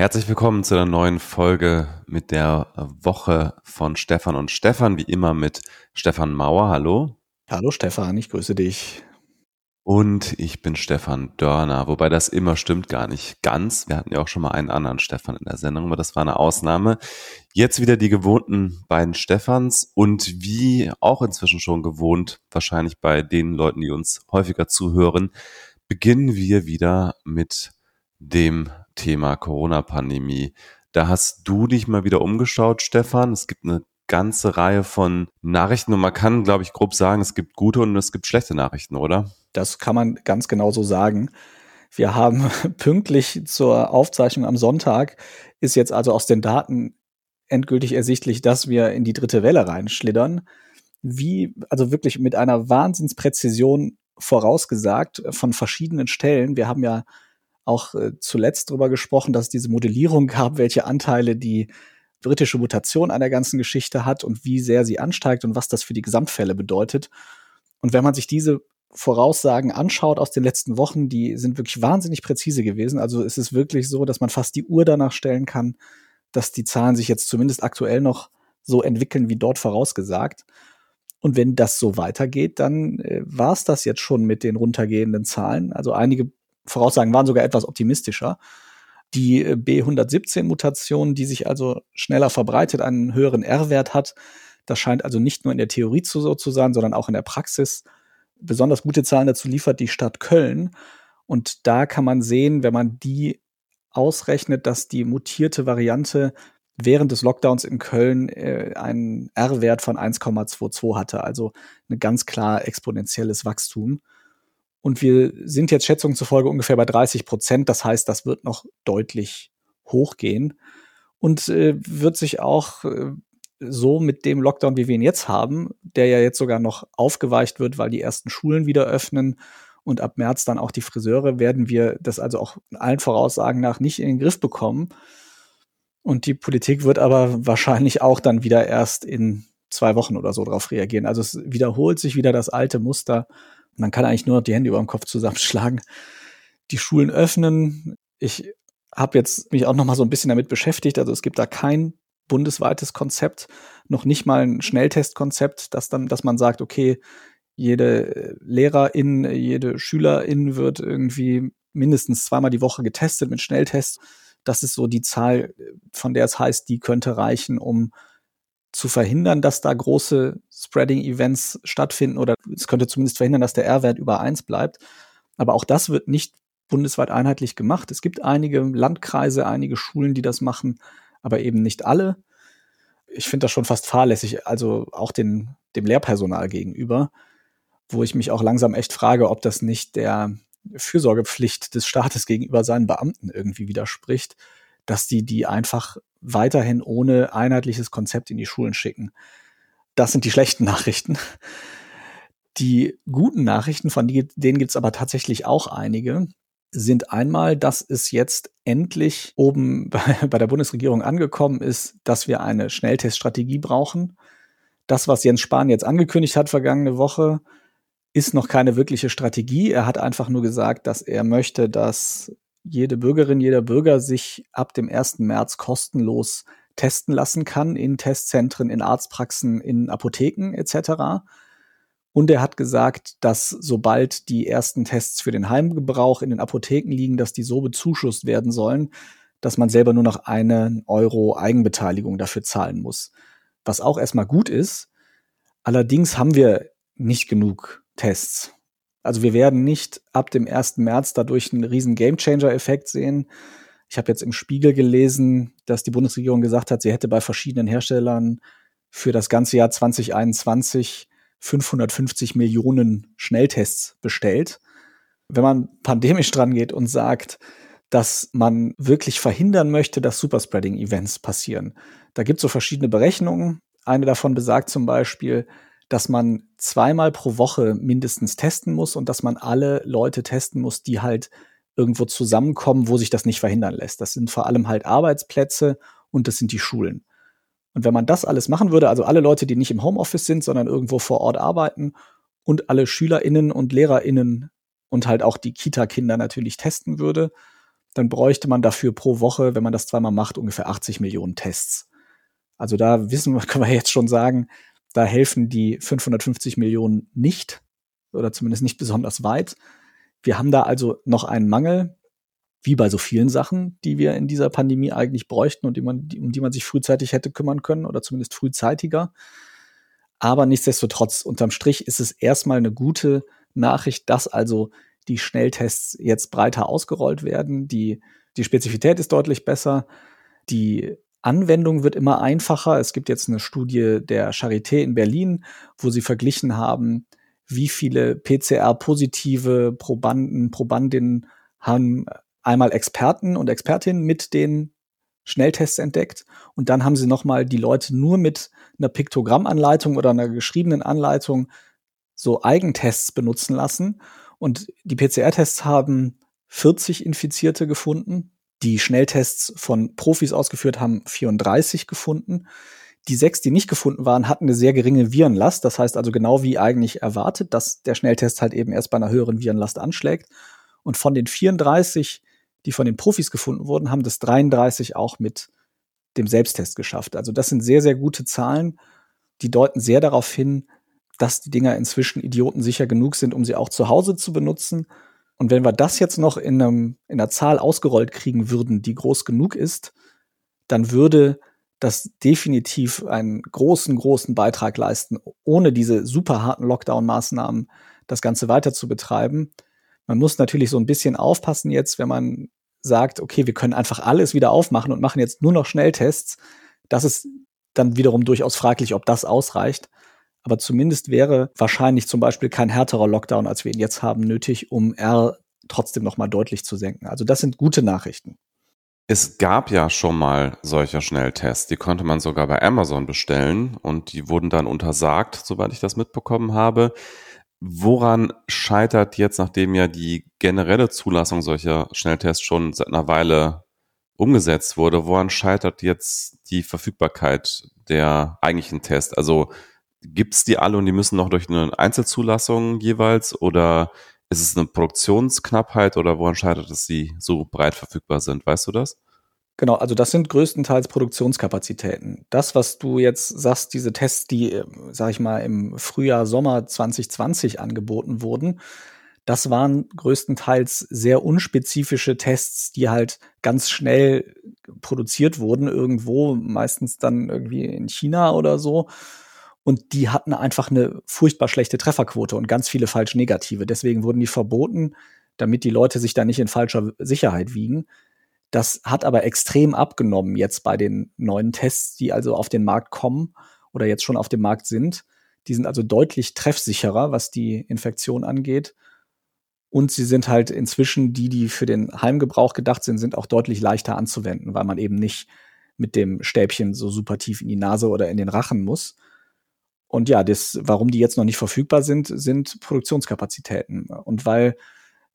Herzlich willkommen zu einer neuen Folge mit der Woche von Stefan und Stefan, wie immer mit Stefan Mauer. Hallo. Hallo Stefan, ich grüße dich. Und ich bin Stefan Dörner, wobei das immer stimmt gar nicht ganz. Wir hatten ja auch schon mal einen anderen Stefan in der Sendung, aber das war eine Ausnahme. Jetzt wieder die gewohnten beiden Stefans und wie auch inzwischen schon gewohnt, wahrscheinlich bei den Leuten, die uns häufiger zuhören, beginnen wir wieder mit dem Thema Corona-Pandemie. Da hast du dich mal wieder umgeschaut, Stefan. Es gibt eine ganze Reihe von Nachrichten und man kann, glaube ich, grob sagen, es gibt gute und es gibt schlechte Nachrichten, oder? Das kann man ganz genau so sagen. Wir haben pünktlich zur Aufzeichnung am Sonntag ist jetzt also aus den Daten endgültig ersichtlich, dass wir in die dritte Welle reinschlittern. Wie, also wirklich mit einer Wahnsinnspräzision vorausgesagt von verschiedenen Stellen. Wir haben ja auch äh, zuletzt darüber gesprochen, dass es diese Modellierung gab, welche Anteile die britische Mutation an der ganzen Geschichte hat und wie sehr sie ansteigt und was das für die Gesamtfälle bedeutet. Und wenn man sich diese Voraussagen anschaut aus den letzten Wochen, die sind wirklich wahnsinnig präzise gewesen. Also es ist wirklich so, dass man fast die Uhr danach stellen kann, dass die Zahlen sich jetzt zumindest aktuell noch so entwickeln wie dort vorausgesagt. Und wenn das so weitergeht, dann äh, war es das jetzt schon mit den runtergehenden Zahlen. Also einige Voraussagen waren sogar etwas optimistischer. Die äh, B117-Mutation, die sich also schneller verbreitet, einen höheren R-Wert hat, das scheint also nicht nur in der Theorie zu, so zu sein, sondern auch in der Praxis besonders gute Zahlen dazu liefert die Stadt Köln. Und da kann man sehen, wenn man die ausrechnet, dass die mutierte Variante während des Lockdowns in Köln äh, einen R-Wert von 1,22 hatte, also ein ganz klar exponentielles Wachstum. Und wir sind jetzt Schätzungen zufolge ungefähr bei 30 Prozent. Das heißt, das wird noch deutlich hochgehen und äh, wird sich auch äh, so mit dem Lockdown, wie wir ihn jetzt haben, der ja jetzt sogar noch aufgeweicht wird, weil die ersten Schulen wieder öffnen und ab März dann auch die Friseure, werden wir das also auch allen Voraussagen nach nicht in den Griff bekommen. Und die Politik wird aber wahrscheinlich auch dann wieder erst in zwei Wochen oder so darauf reagieren. Also es wiederholt sich wieder das alte Muster man kann eigentlich nur noch die Hände über dem Kopf zusammenschlagen. Die Schulen öffnen. Ich habe jetzt mich auch noch mal so ein bisschen damit beschäftigt. Also es gibt da kein bundesweites Konzept, noch nicht mal ein Schnelltestkonzept, dass dann, dass man sagt, okay, jede Lehrerin, jede Schülerin wird irgendwie mindestens zweimal die Woche getestet mit Schnelltests. Das ist so die Zahl, von der es heißt, die könnte reichen, um zu verhindern, dass da große Spreading-Events stattfinden oder es könnte zumindest verhindern, dass der R-Wert über eins bleibt. Aber auch das wird nicht bundesweit einheitlich gemacht. Es gibt einige Landkreise, einige Schulen, die das machen, aber eben nicht alle. Ich finde das schon fast fahrlässig, also auch den, dem Lehrpersonal gegenüber, wo ich mich auch langsam echt frage, ob das nicht der Fürsorgepflicht des Staates gegenüber seinen Beamten irgendwie widerspricht, dass die die einfach weiterhin ohne einheitliches Konzept in die Schulen schicken. Das sind die schlechten Nachrichten. Die guten Nachrichten, von denen gibt es aber tatsächlich auch einige, sind einmal, dass es jetzt endlich oben bei, bei der Bundesregierung angekommen ist, dass wir eine Schnellteststrategie brauchen. Das, was Jens Spahn jetzt angekündigt hat vergangene Woche, ist noch keine wirkliche Strategie. Er hat einfach nur gesagt, dass er möchte, dass jede Bürgerin, jeder Bürger sich ab dem 1. März kostenlos testen lassen kann in Testzentren, in Arztpraxen, in Apotheken etc. Und er hat gesagt, dass sobald die ersten Tests für den Heimgebrauch in den Apotheken liegen, dass die so bezuschusst werden sollen, dass man selber nur noch einen Euro Eigenbeteiligung dafür zahlen muss. Was auch erstmal gut ist. Allerdings haben wir nicht genug Tests. Also wir werden nicht ab dem 1. März dadurch einen riesen Gamechanger-Effekt sehen. Ich habe jetzt im Spiegel gelesen, dass die Bundesregierung gesagt hat, sie hätte bei verschiedenen Herstellern für das ganze Jahr 2021 550 Millionen Schnelltests bestellt. Wenn man pandemisch dran geht und sagt, dass man wirklich verhindern möchte, dass Superspreading-Events passieren. Da gibt es so verschiedene Berechnungen. Eine davon besagt zum Beispiel, dass man zweimal pro Woche mindestens testen muss und dass man alle Leute testen muss, die halt irgendwo zusammenkommen, wo sich das nicht verhindern lässt. Das sind vor allem halt Arbeitsplätze und das sind die Schulen. Und wenn man das alles machen würde, also alle Leute, die nicht im Homeoffice sind, sondern irgendwo vor Ort arbeiten und alle SchülerInnen und LehrerInnen und halt auch die Kita-Kinder natürlich testen würde, dann bräuchte man dafür pro Woche, wenn man das zweimal macht, ungefähr 80 Millionen Tests. Also da wissen wir, können wir jetzt schon sagen, da helfen die 550 Millionen nicht oder zumindest nicht besonders weit. Wir haben da also noch einen Mangel, wie bei so vielen Sachen, die wir in dieser Pandemie eigentlich bräuchten und die man, um die man sich frühzeitig hätte kümmern können oder zumindest frühzeitiger. Aber nichtsdestotrotz, unterm Strich ist es erstmal eine gute Nachricht, dass also die Schnelltests jetzt breiter ausgerollt werden. Die, die Spezifität ist deutlich besser. Die Anwendung wird immer einfacher. Es gibt jetzt eine Studie der Charité in Berlin, wo sie verglichen haben, wie viele PCR-positive Probanden, Probandinnen haben einmal Experten und Expertinnen mit den Schnelltests entdeckt und dann haben sie nochmal die Leute nur mit einer Piktogrammanleitung oder einer geschriebenen Anleitung so Eigentests benutzen lassen und die PCR-Tests haben 40 Infizierte gefunden. Die Schnelltests von Profis ausgeführt haben 34 gefunden. Die sechs, die nicht gefunden waren, hatten eine sehr geringe Virenlast. Das heißt also genau wie eigentlich erwartet, dass der Schnelltest halt eben erst bei einer höheren Virenlast anschlägt. Und von den 34, die von den Profis gefunden wurden, haben das 33 auch mit dem Selbsttest geschafft. Also das sind sehr, sehr gute Zahlen. Die deuten sehr darauf hin, dass die Dinger inzwischen idiotensicher genug sind, um sie auch zu Hause zu benutzen. Und wenn wir das jetzt noch in, einem, in einer Zahl ausgerollt kriegen würden, die groß genug ist, dann würde das definitiv einen großen, großen Beitrag leisten, ohne diese super harten Lockdown-Maßnahmen das Ganze weiter zu betreiben. Man muss natürlich so ein bisschen aufpassen jetzt, wenn man sagt, okay, wir können einfach alles wieder aufmachen und machen jetzt nur noch Schnelltests. Das ist dann wiederum durchaus fraglich, ob das ausreicht. Aber zumindest wäre wahrscheinlich zum Beispiel kein härterer Lockdown, als wir ihn jetzt haben, nötig, um R trotzdem noch mal deutlich zu senken. Also das sind gute Nachrichten. Es gab ja schon mal solche Schnelltests, die konnte man sogar bei Amazon bestellen und die wurden dann untersagt, soweit ich das mitbekommen habe. Woran scheitert jetzt, nachdem ja die generelle Zulassung solcher Schnelltests schon seit einer Weile umgesetzt wurde, woran scheitert jetzt die Verfügbarkeit der eigentlichen Tests? Also Gibt es die alle und die müssen noch durch eine Einzelzulassung jeweils oder ist es eine Produktionsknappheit oder woran scheitert es, sie so breit verfügbar sind? Weißt du das? Genau, also das sind größtenteils Produktionskapazitäten. Das, was du jetzt sagst, diese Tests, die, äh, sag ich mal, im Frühjahr, Sommer 2020 angeboten wurden, das waren größtenteils sehr unspezifische Tests, die halt ganz schnell produziert wurden, irgendwo, meistens dann irgendwie in China oder so. Und die hatten einfach eine furchtbar schlechte Trefferquote und ganz viele falsch negative. Deswegen wurden die verboten, damit die Leute sich da nicht in falscher Sicherheit wiegen. Das hat aber extrem abgenommen jetzt bei den neuen Tests, die also auf den Markt kommen oder jetzt schon auf dem Markt sind. Die sind also deutlich treffsicherer, was die Infektion angeht. Und sie sind halt inzwischen die, die für den Heimgebrauch gedacht sind, sind auch deutlich leichter anzuwenden, weil man eben nicht mit dem Stäbchen so super tief in die Nase oder in den Rachen muss. Und ja, das, warum die jetzt noch nicht verfügbar sind, sind Produktionskapazitäten. Und weil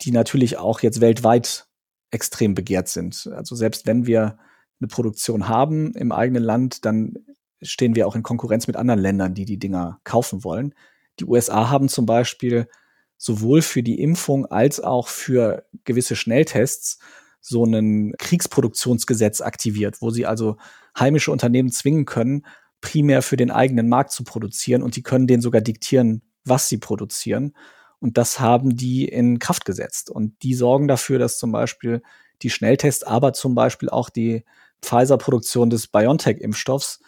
die natürlich auch jetzt weltweit extrem begehrt sind. Also selbst wenn wir eine Produktion haben im eigenen Land, dann stehen wir auch in Konkurrenz mit anderen Ländern, die die Dinger kaufen wollen. Die USA haben zum Beispiel sowohl für die Impfung als auch für gewisse Schnelltests so ein Kriegsproduktionsgesetz aktiviert, wo sie also heimische Unternehmen zwingen können, primär für den eigenen Markt zu produzieren und die können denen sogar diktieren, was sie produzieren. Und das haben die in Kraft gesetzt. Und die sorgen dafür, dass zum Beispiel die Schnelltests, aber zum Beispiel auch die Pfizer-Produktion des BioNTech-Impfstoffs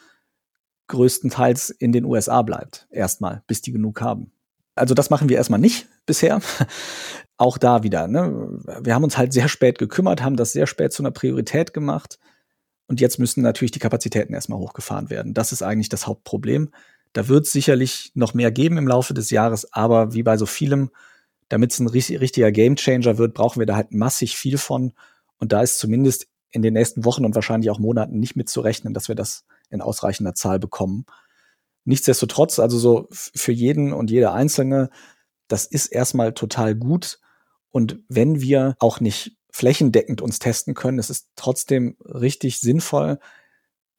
größtenteils in den USA bleibt. Erstmal, bis die genug haben. Also das machen wir erstmal nicht bisher. auch da wieder. Ne? Wir haben uns halt sehr spät gekümmert, haben das sehr spät zu einer Priorität gemacht. Und jetzt müssen natürlich die Kapazitäten erstmal hochgefahren werden. Das ist eigentlich das Hauptproblem. Da wird es sicherlich noch mehr geben im Laufe des Jahres, aber wie bei so vielem, damit es ein richtiger Gamechanger wird, brauchen wir da halt massig viel von. Und da ist zumindest in den nächsten Wochen und wahrscheinlich auch Monaten nicht mitzurechnen, dass wir das in ausreichender Zahl bekommen. Nichtsdestotrotz, also so für jeden und jede Einzelne, das ist erstmal total gut. Und wenn wir auch nicht flächendeckend uns testen können. Es ist trotzdem richtig sinnvoll.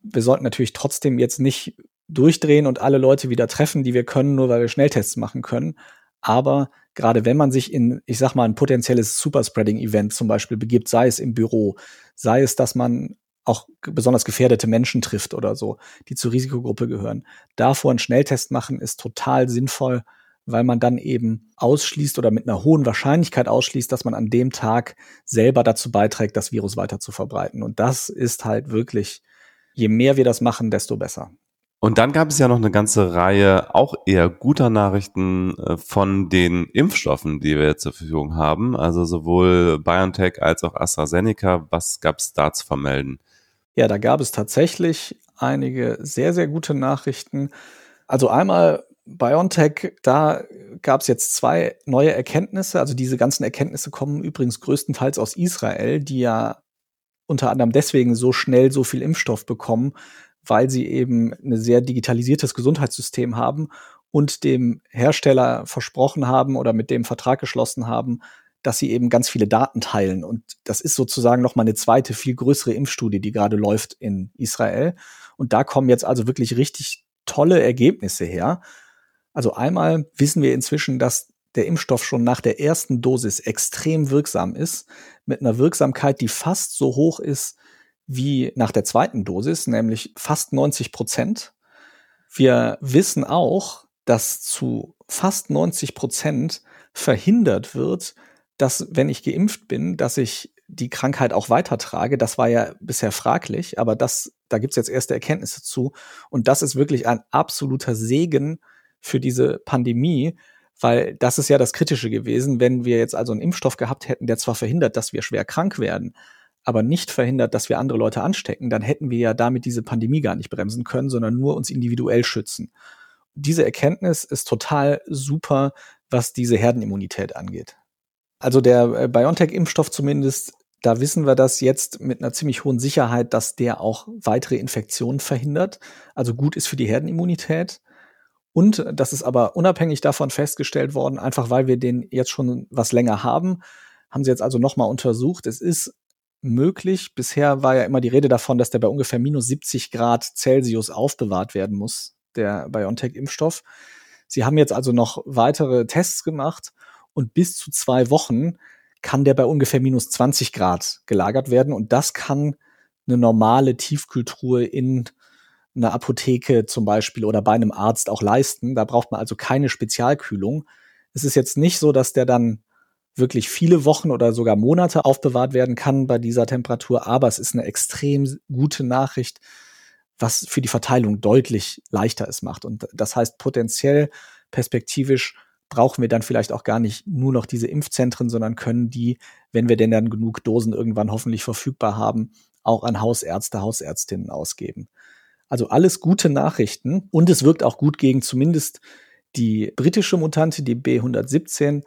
Wir sollten natürlich trotzdem jetzt nicht durchdrehen und alle Leute wieder treffen, die wir können, nur weil wir Schnelltests machen können. Aber gerade wenn man sich in, ich sag mal, ein potenzielles Superspreading-Event zum Beispiel begibt, sei es im Büro, sei es, dass man auch besonders gefährdete Menschen trifft oder so, die zur Risikogruppe gehören. Davor einen Schnelltest machen ist total sinnvoll, weil man dann eben ausschließt oder mit einer hohen Wahrscheinlichkeit ausschließt, dass man an dem Tag selber dazu beiträgt, das Virus weiter zu verbreiten. Und das ist halt wirklich, je mehr wir das machen, desto besser. Und dann gab es ja noch eine ganze Reihe auch eher guter Nachrichten äh, von den Impfstoffen, die wir zur Verfügung haben. Also sowohl BioNTech als auch AstraZeneca. Was gab es da zu vermelden? Ja, da gab es tatsächlich einige sehr, sehr gute Nachrichten. Also einmal BioNTech, da gab es jetzt zwei neue Erkenntnisse. Also diese ganzen Erkenntnisse kommen übrigens größtenteils aus Israel, die ja unter anderem deswegen so schnell so viel Impfstoff bekommen, weil sie eben ein sehr digitalisiertes Gesundheitssystem haben und dem Hersteller versprochen haben oder mit dem Vertrag geschlossen haben, dass sie eben ganz viele Daten teilen. Und das ist sozusagen noch mal eine zweite, viel größere Impfstudie, die gerade läuft in Israel. Und da kommen jetzt also wirklich richtig tolle Ergebnisse her. Also einmal wissen wir inzwischen, dass der Impfstoff schon nach der ersten Dosis extrem wirksam ist, mit einer Wirksamkeit, die fast so hoch ist wie nach der zweiten Dosis, nämlich fast 90 Prozent. Wir wissen auch, dass zu fast 90 Prozent verhindert wird, dass wenn ich geimpft bin, dass ich die Krankheit auch weitertrage. Das war ja bisher fraglich, aber das, da gibt's jetzt erste Erkenntnisse zu. Und das ist wirklich ein absoluter Segen für diese Pandemie, weil das ist ja das Kritische gewesen, wenn wir jetzt also einen Impfstoff gehabt hätten, der zwar verhindert, dass wir schwer krank werden, aber nicht verhindert, dass wir andere Leute anstecken, dann hätten wir ja damit diese Pandemie gar nicht bremsen können, sondern nur uns individuell schützen. Diese Erkenntnis ist total super, was diese Herdenimmunität angeht. Also der äh, BioNTech-Impfstoff zumindest, da wissen wir das jetzt mit einer ziemlich hohen Sicherheit, dass der auch weitere Infektionen verhindert, also gut ist für die Herdenimmunität. Und das ist aber unabhängig davon festgestellt worden, einfach weil wir den jetzt schon was länger haben, haben sie jetzt also nochmal untersucht. Es ist möglich. Bisher war ja immer die Rede davon, dass der bei ungefähr minus 70 Grad Celsius aufbewahrt werden muss, der BioNTech-Impfstoff. Sie haben jetzt also noch weitere Tests gemacht und bis zu zwei Wochen kann der bei ungefähr minus 20 Grad gelagert werden und das kann eine normale Tiefkühltruhe in einer Apotheke zum Beispiel oder bei einem Arzt auch leisten. Da braucht man also keine Spezialkühlung. Es ist jetzt nicht so, dass der dann wirklich viele Wochen oder sogar Monate aufbewahrt werden kann bei dieser Temperatur, aber es ist eine extrem gute Nachricht, was für die Verteilung deutlich leichter es macht. Und das heißt potenziell perspektivisch brauchen wir dann vielleicht auch gar nicht nur noch diese Impfzentren, sondern können die, wenn wir denn dann genug Dosen irgendwann hoffentlich verfügbar haben, auch an Hausärzte, Hausärztinnen ausgeben. Also alles gute Nachrichten und es wirkt auch gut gegen zumindest die britische Mutante, die B117,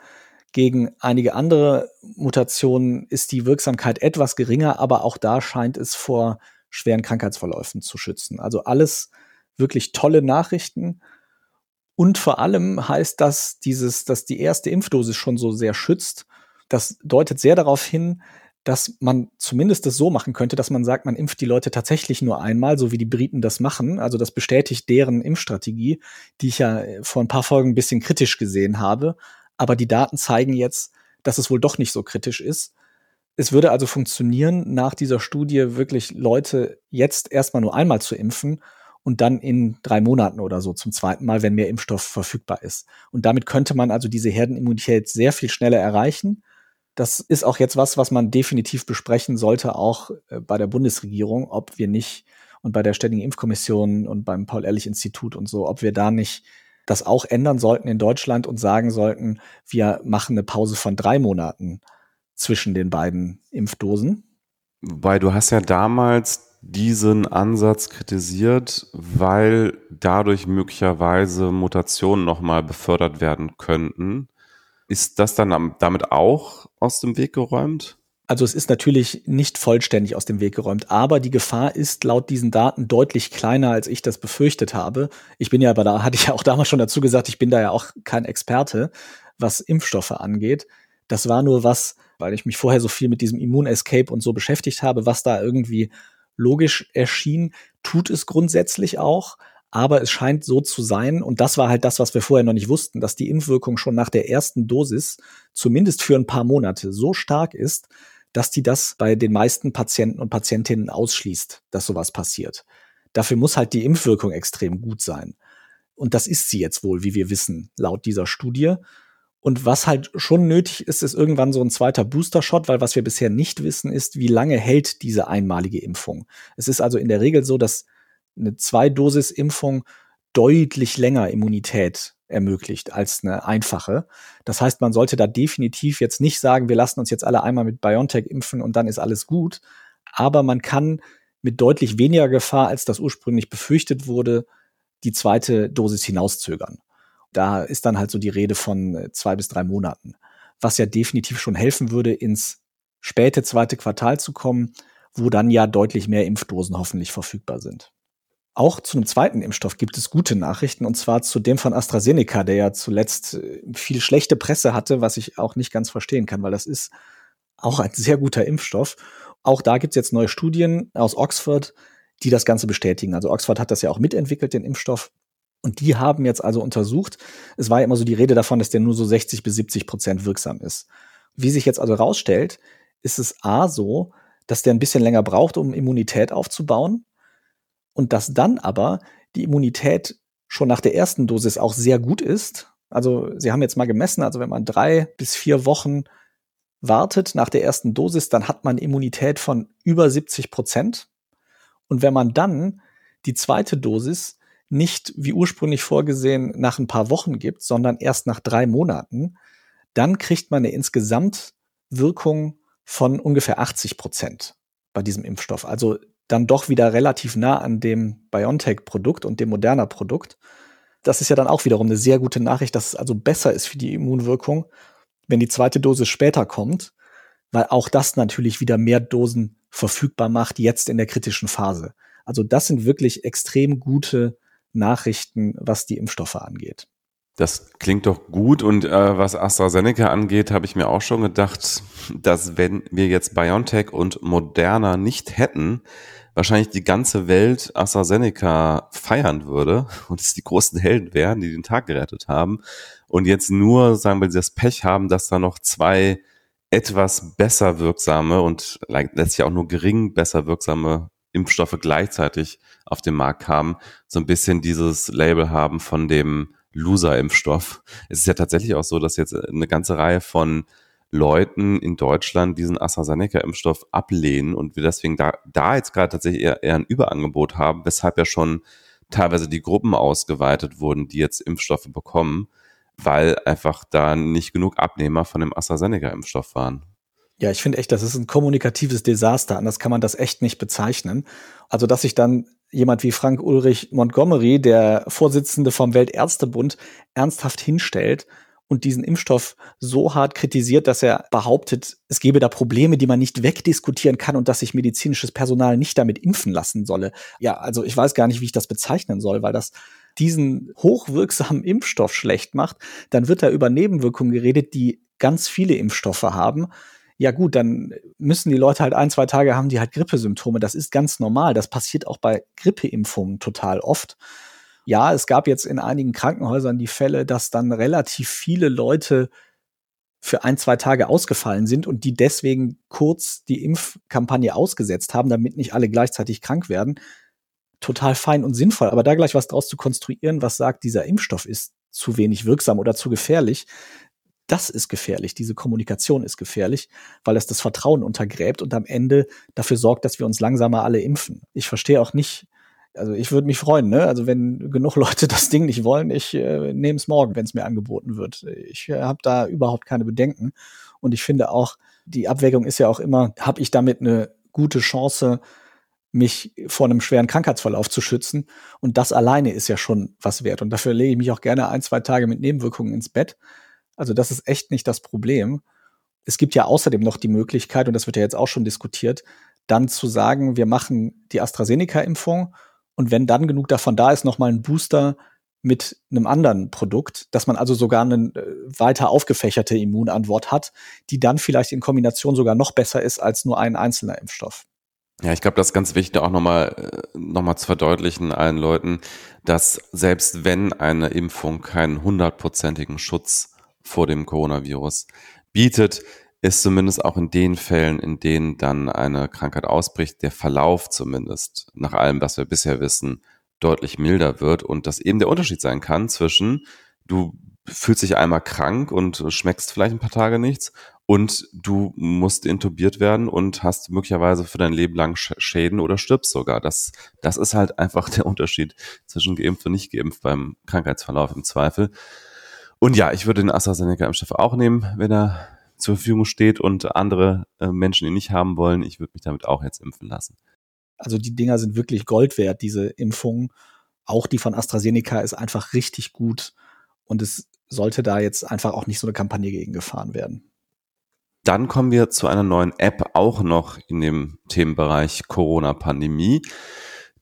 gegen einige andere Mutationen ist die Wirksamkeit etwas geringer, aber auch da scheint es vor schweren Krankheitsverläufen zu schützen. Also alles wirklich tolle Nachrichten. Und vor allem heißt das, dieses, dass die erste Impfdosis schon so sehr schützt. Das deutet sehr darauf hin, dass man zumindest das so machen könnte, dass man sagt, man impft die Leute tatsächlich nur einmal, so wie die Briten das machen. Also das bestätigt deren Impfstrategie, die ich ja vor ein paar Folgen ein bisschen kritisch gesehen habe aber die Daten zeigen jetzt, dass es wohl doch nicht so kritisch ist. Es würde also funktionieren, nach dieser Studie wirklich Leute jetzt erstmal nur einmal zu impfen und dann in drei Monaten oder so zum zweiten Mal, wenn mehr Impfstoff verfügbar ist. Und damit könnte man also diese Herdenimmunität sehr viel schneller erreichen. Das ist auch jetzt was, was man definitiv besprechen sollte, auch äh, bei der Bundesregierung, ob wir nicht und bei der Ständigen Impfkommission und beim Paul-Ehrlich-Institut und so, ob wir da nicht das auch ändern sollten in Deutschland und sagen sollten, wir machen eine Pause von drei Monaten zwischen den beiden Impfdosen. Weil du hast ja damals diesen Ansatz kritisiert, weil dadurch möglicherweise Mutationen nochmal befördert werden könnten. Ist das dann damit auch aus dem Weg geräumt? Also es ist natürlich nicht vollständig aus dem Weg geräumt, aber die Gefahr ist laut diesen Daten deutlich kleiner, als ich das befürchtet habe. Ich bin ja aber da, hatte ich ja auch damals schon dazu gesagt, ich bin da ja auch kein Experte, was Impfstoffe angeht. Das war nur was, weil ich mich vorher so viel mit diesem Immune Escape und so beschäftigt habe, was da irgendwie logisch erschien, tut es grundsätzlich auch. Aber es scheint so zu sein, und das war halt das, was wir vorher noch nicht wussten, dass die Impfwirkung schon nach der ersten Dosis zumindest für ein paar Monate so stark ist, dass die das bei den meisten Patienten und Patientinnen ausschließt, dass sowas passiert. Dafür muss halt die Impfwirkung extrem gut sein. Und das ist sie jetzt wohl, wie wir wissen, laut dieser Studie. Und was halt schon nötig ist, ist irgendwann so ein zweiter Booster-Shot, weil was wir bisher nicht wissen, ist, wie lange hält diese einmalige Impfung. Es ist also in der Regel so, dass eine Zwei-Dosis-Impfung deutlich länger Immunität ermöglicht als eine einfache. Das heißt, man sollte da definitiv jetzt nicht sagen, wir lassen uns jetzt alle einmal mit BioNTech impfen und dann ist alles gut. Aber man kann mit deutlich weniger Gefahr, als das ursprünglich befürchtet wurde, die zweite Dosis hinauszögern. Da ist dann halt so die Rede von äh, zwei bis drei Monaten, was ja definitiv schon helfen würde, ins späte zweite Quartal zu kommen, wo dann ja deutlich mehr Impfdosen hoffentlich verfügbar sind. Auch zu einem zweiten Impfstoff gibt es gute Nachrichten, und zwar zu dem von AstraZeneca, der ja zuletzt äh, viel schlechte Presse hatte, was ich auch nicht ganz verstehen kann, weil das ist auch ein sehr guter Impfstoff. Auch da gibt es jetzt neue Studien aus Oxford, die das Ganze bestätigen. Also Oxford hat das ja auch mitentwickelt, den Impfstoff. Und die haben jetzt also untersucht, es war ja immer so die Rede davon, dass der nur so 60 bis 70 Prozent wirksam ist. Wie sich jetzt also rausstellt, ist es A so, dass der ein bisschen länger braucht, um Immunität aufzubauen und dass dann aber die Immunität schon nach der ersten Dosis auch sehr gut ist. Also sie haben jetzt mal gemessen, also wenn man drei bis vier Wochen wartet nach der ersten Dosis, dann hat man Immunität von über 70 Prozent. Und wenn man dann die zweite Dosis nicht wie ursprünglich vorgesehen nach ein paar Wochen gibt, sondern erst nach drei Monaten, dann kriegt man eine Insgesamtwirkung von ungefähr 80 Prozent bei diesem Impfstoff. Also dann doch wieder relativ nah an dem BioNTech-Produkt und dem Moderna-Produkt. Das ist ja dann auch wiederum eine sehr gute Nachricht, dass es also besser ist für die Immunwirkung, wenn die zweite Dosis später kommt, weil auch das natürlich wieder mehr Dosen verfügbar macht, jetzt in der kritischen Phase. Also das sind wirklich extrem gute Nachrichten, was die Impfstoffe angeht. Das klingt doch gut und äh, was AstraZeneca angeht, habe ich mir auch schon gedacht, dass wenn wir jetzt BioNTech und Moderna nicht hätten, wahrscheinlich die ganze Welt AstraZeneca feiern würde und es die großen Helden wären, die den Tag gerettet haben. Und jetzt nur, sagen wir, das Pech haben, dass da noch zwei etwas besser wirksame und letztlich auch nur gering besser wirksame Impfstoffe gleichzeitig auf den Markt kamen, so ein bisschen dieses Label haben von dem Loser-Impfstoff. Es ist ja tatsächlich auch so, dass jetzt eine ganze Reihe von Leuten in Deutschland diesen AstraZeneca-Impfstoff ablehnen und wir deswegen da, da jetzt gerade tatsächlich eher, eher ein Überangebot haben, weshalb ja schon teilweise die Gruppen ausgeweitet wurden, die jetzt Impfstoffe bekommen, weil einfach da nicht genug Abnehmer von dem AstraZeneca-Impfstoff waren. Ja, ich finde echt, das ist ein kommunikatives Desaster. Anders kann man das echt nicht bezeichnen. Also, dass sich dann jemand wie Frank Ulrich Montgomery, der Vorsitzende vom Weltärztebund, ernsthaft hinstellt und diesen Impfstoff so hart kritisiert, dass er behauptet, es gebe da Probleme, die man nicht wegdiskutieren kann und dass sich medizinisches Personal nicht damit impfen lassen solle. Ja, also ich weiß gar nicht, wie ich das bezeichnen soll, weil das diesen hochwirksamen Impfstoff schlecht macht. Dann wird da über Nebenwirkungen geredet, die ganz viele Impfstoffe haben. Ja gut, dann müssen die Leute halt ein, zwei Tage haben, die halt Grippesymptome. Das ist ganz normal. Das passiert auch bei Grippeimpfungen total oft. Ja, es gab jetzt in einigen Krankenhäusern die Fälle, dass dann relativ viele Leute für ein, zwei Tage ausgefallen sind und die deswegen kurz die Impfkampagne ausgesetzt haben, damit nicht alle gleichzeitig krank werden. Total fein und sinnvoll. Aber da gleich was draus zu konstruieren, was sagt, dieser Impfstoff ist zu wenig wirksam oder zu gefährlich, das ist gefährlich. Diese Kommunikation ist gefährlich, weil es das Vertrauen untergräbt und am Ende dafür sorgt, dass wir uns langsamer alle impfen. Ich verstehe auch nicht, also ich würde mich freuen, ne? Also wenn genug Leute das Ding nicht wollen, ich äh, nehme es morgen, wenn es mir angeboten wird. Ich äh, habe da überhaupt keine Bedenken. Und ich finde auch, die Abwägung ist ja auch immer, habe ich damit eine gute Chance, mich vor einem schweren Krankheitsverlauf zu schützen. Und das alleine ist ja schon was wert. Und dafür lege ich mich auch gerne ein, zwei Tage mit Nebenwirkungen ins Bett. Also das ist echt nicht das Problem. Es gibt ja außerdem noch die Möglichkeit, und das wird ja jetzt auch schon diskutiert, dann zu sagen, wir machen die AstraZeneca-Impfung und wenn dann genug davon da ist, nochmal ein Booster mit einem anderen Produkt, dass man also sogar eine äh, weiter aufgefächerte Immunantwort hat, die dann vielleicht in Kombination sogar noch besser ist als nur ein einzelner Impfstoff. Ja, ich glaube, das ist ganz wichtig, auch nochmal äh, noch mal zu verdeutlichen allen Leuten, dass selbst wenn eine Impfung keinen hundertprozentigen Schutz vor dem Coronavirus bietet, ist zumindest auch in den Fällen, in denen dann eine Krankheit ausbricht, der Verlauf zumindest, nach allem, was wir bisher wissen, deutlich milder wird und das eben der Unterschied sein kann zwischen, du fühlst dich einmal krank und schmeckst vielleicht ein paar Tage nichts und du musst intubiert werden und hast möglicherweise für dein Leben lang Schäden oder stirbst sogar. Das, das ist halt einfach der Unterschied zwischen geimpft und nicht geimpft beim Krankheitsverlauf im Zweifel. Und ja, ich würde den AstraZeneca-Impfstoff auch nehmen, wenn er zur Verfügung steht und andere äh, Menschen ihn nicht haben wollen. Ich würde mich damit auch jetzt impfen lassen. Also die Dinger sind wirklich Gold wert, diese Impfungen. Auch die von AstraZeneca ist einfach richtig gut. Und es sollte da jetzt einfach auch nicht so eine Kampagne gegen gefahren werden. Dann kommen wir zu einer neuen App, auch noch in dem Themenbereich Corona-Pandemie.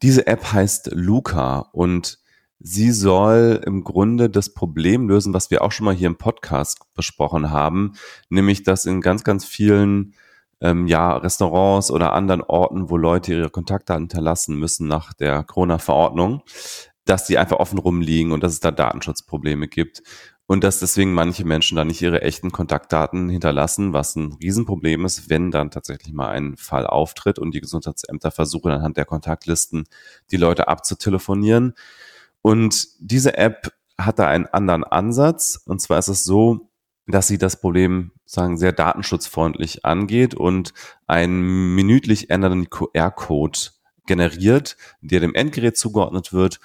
Diese App heißt Luca und sie soll im Grunde das Problem lösen, was wir auch schon mal hier im Podcast besprochen haben, nämlich dass in ganz, ganz vielen ähm, ja, Restaurants oder anderen Orten, wo Leute ihre Kontaktdaten hinterlassen müssen nach der Corona-Verordnung, dass die einfach offen rumliegen und dass es da Datenschutzprobleme gibt und dass deswegen manche Menschen da nicht ihre echten Kontaktdaten hinterlassen, was ein Riesenproblem ist, wenn dann tatsächlich mal ein Fall auftritt und die Gesundheitsämter versuchen anhand der Kontaktlisten die Leute abzutelefonieren. Und diese App hat da einen anderen Ansatz. Und zwar ist es so, dass sie das Problem sagen sehr datenschutzfreundlich angeht und einen minütlich ändernden QR-Code generiert, der dem Endgerät zugeordnet wird.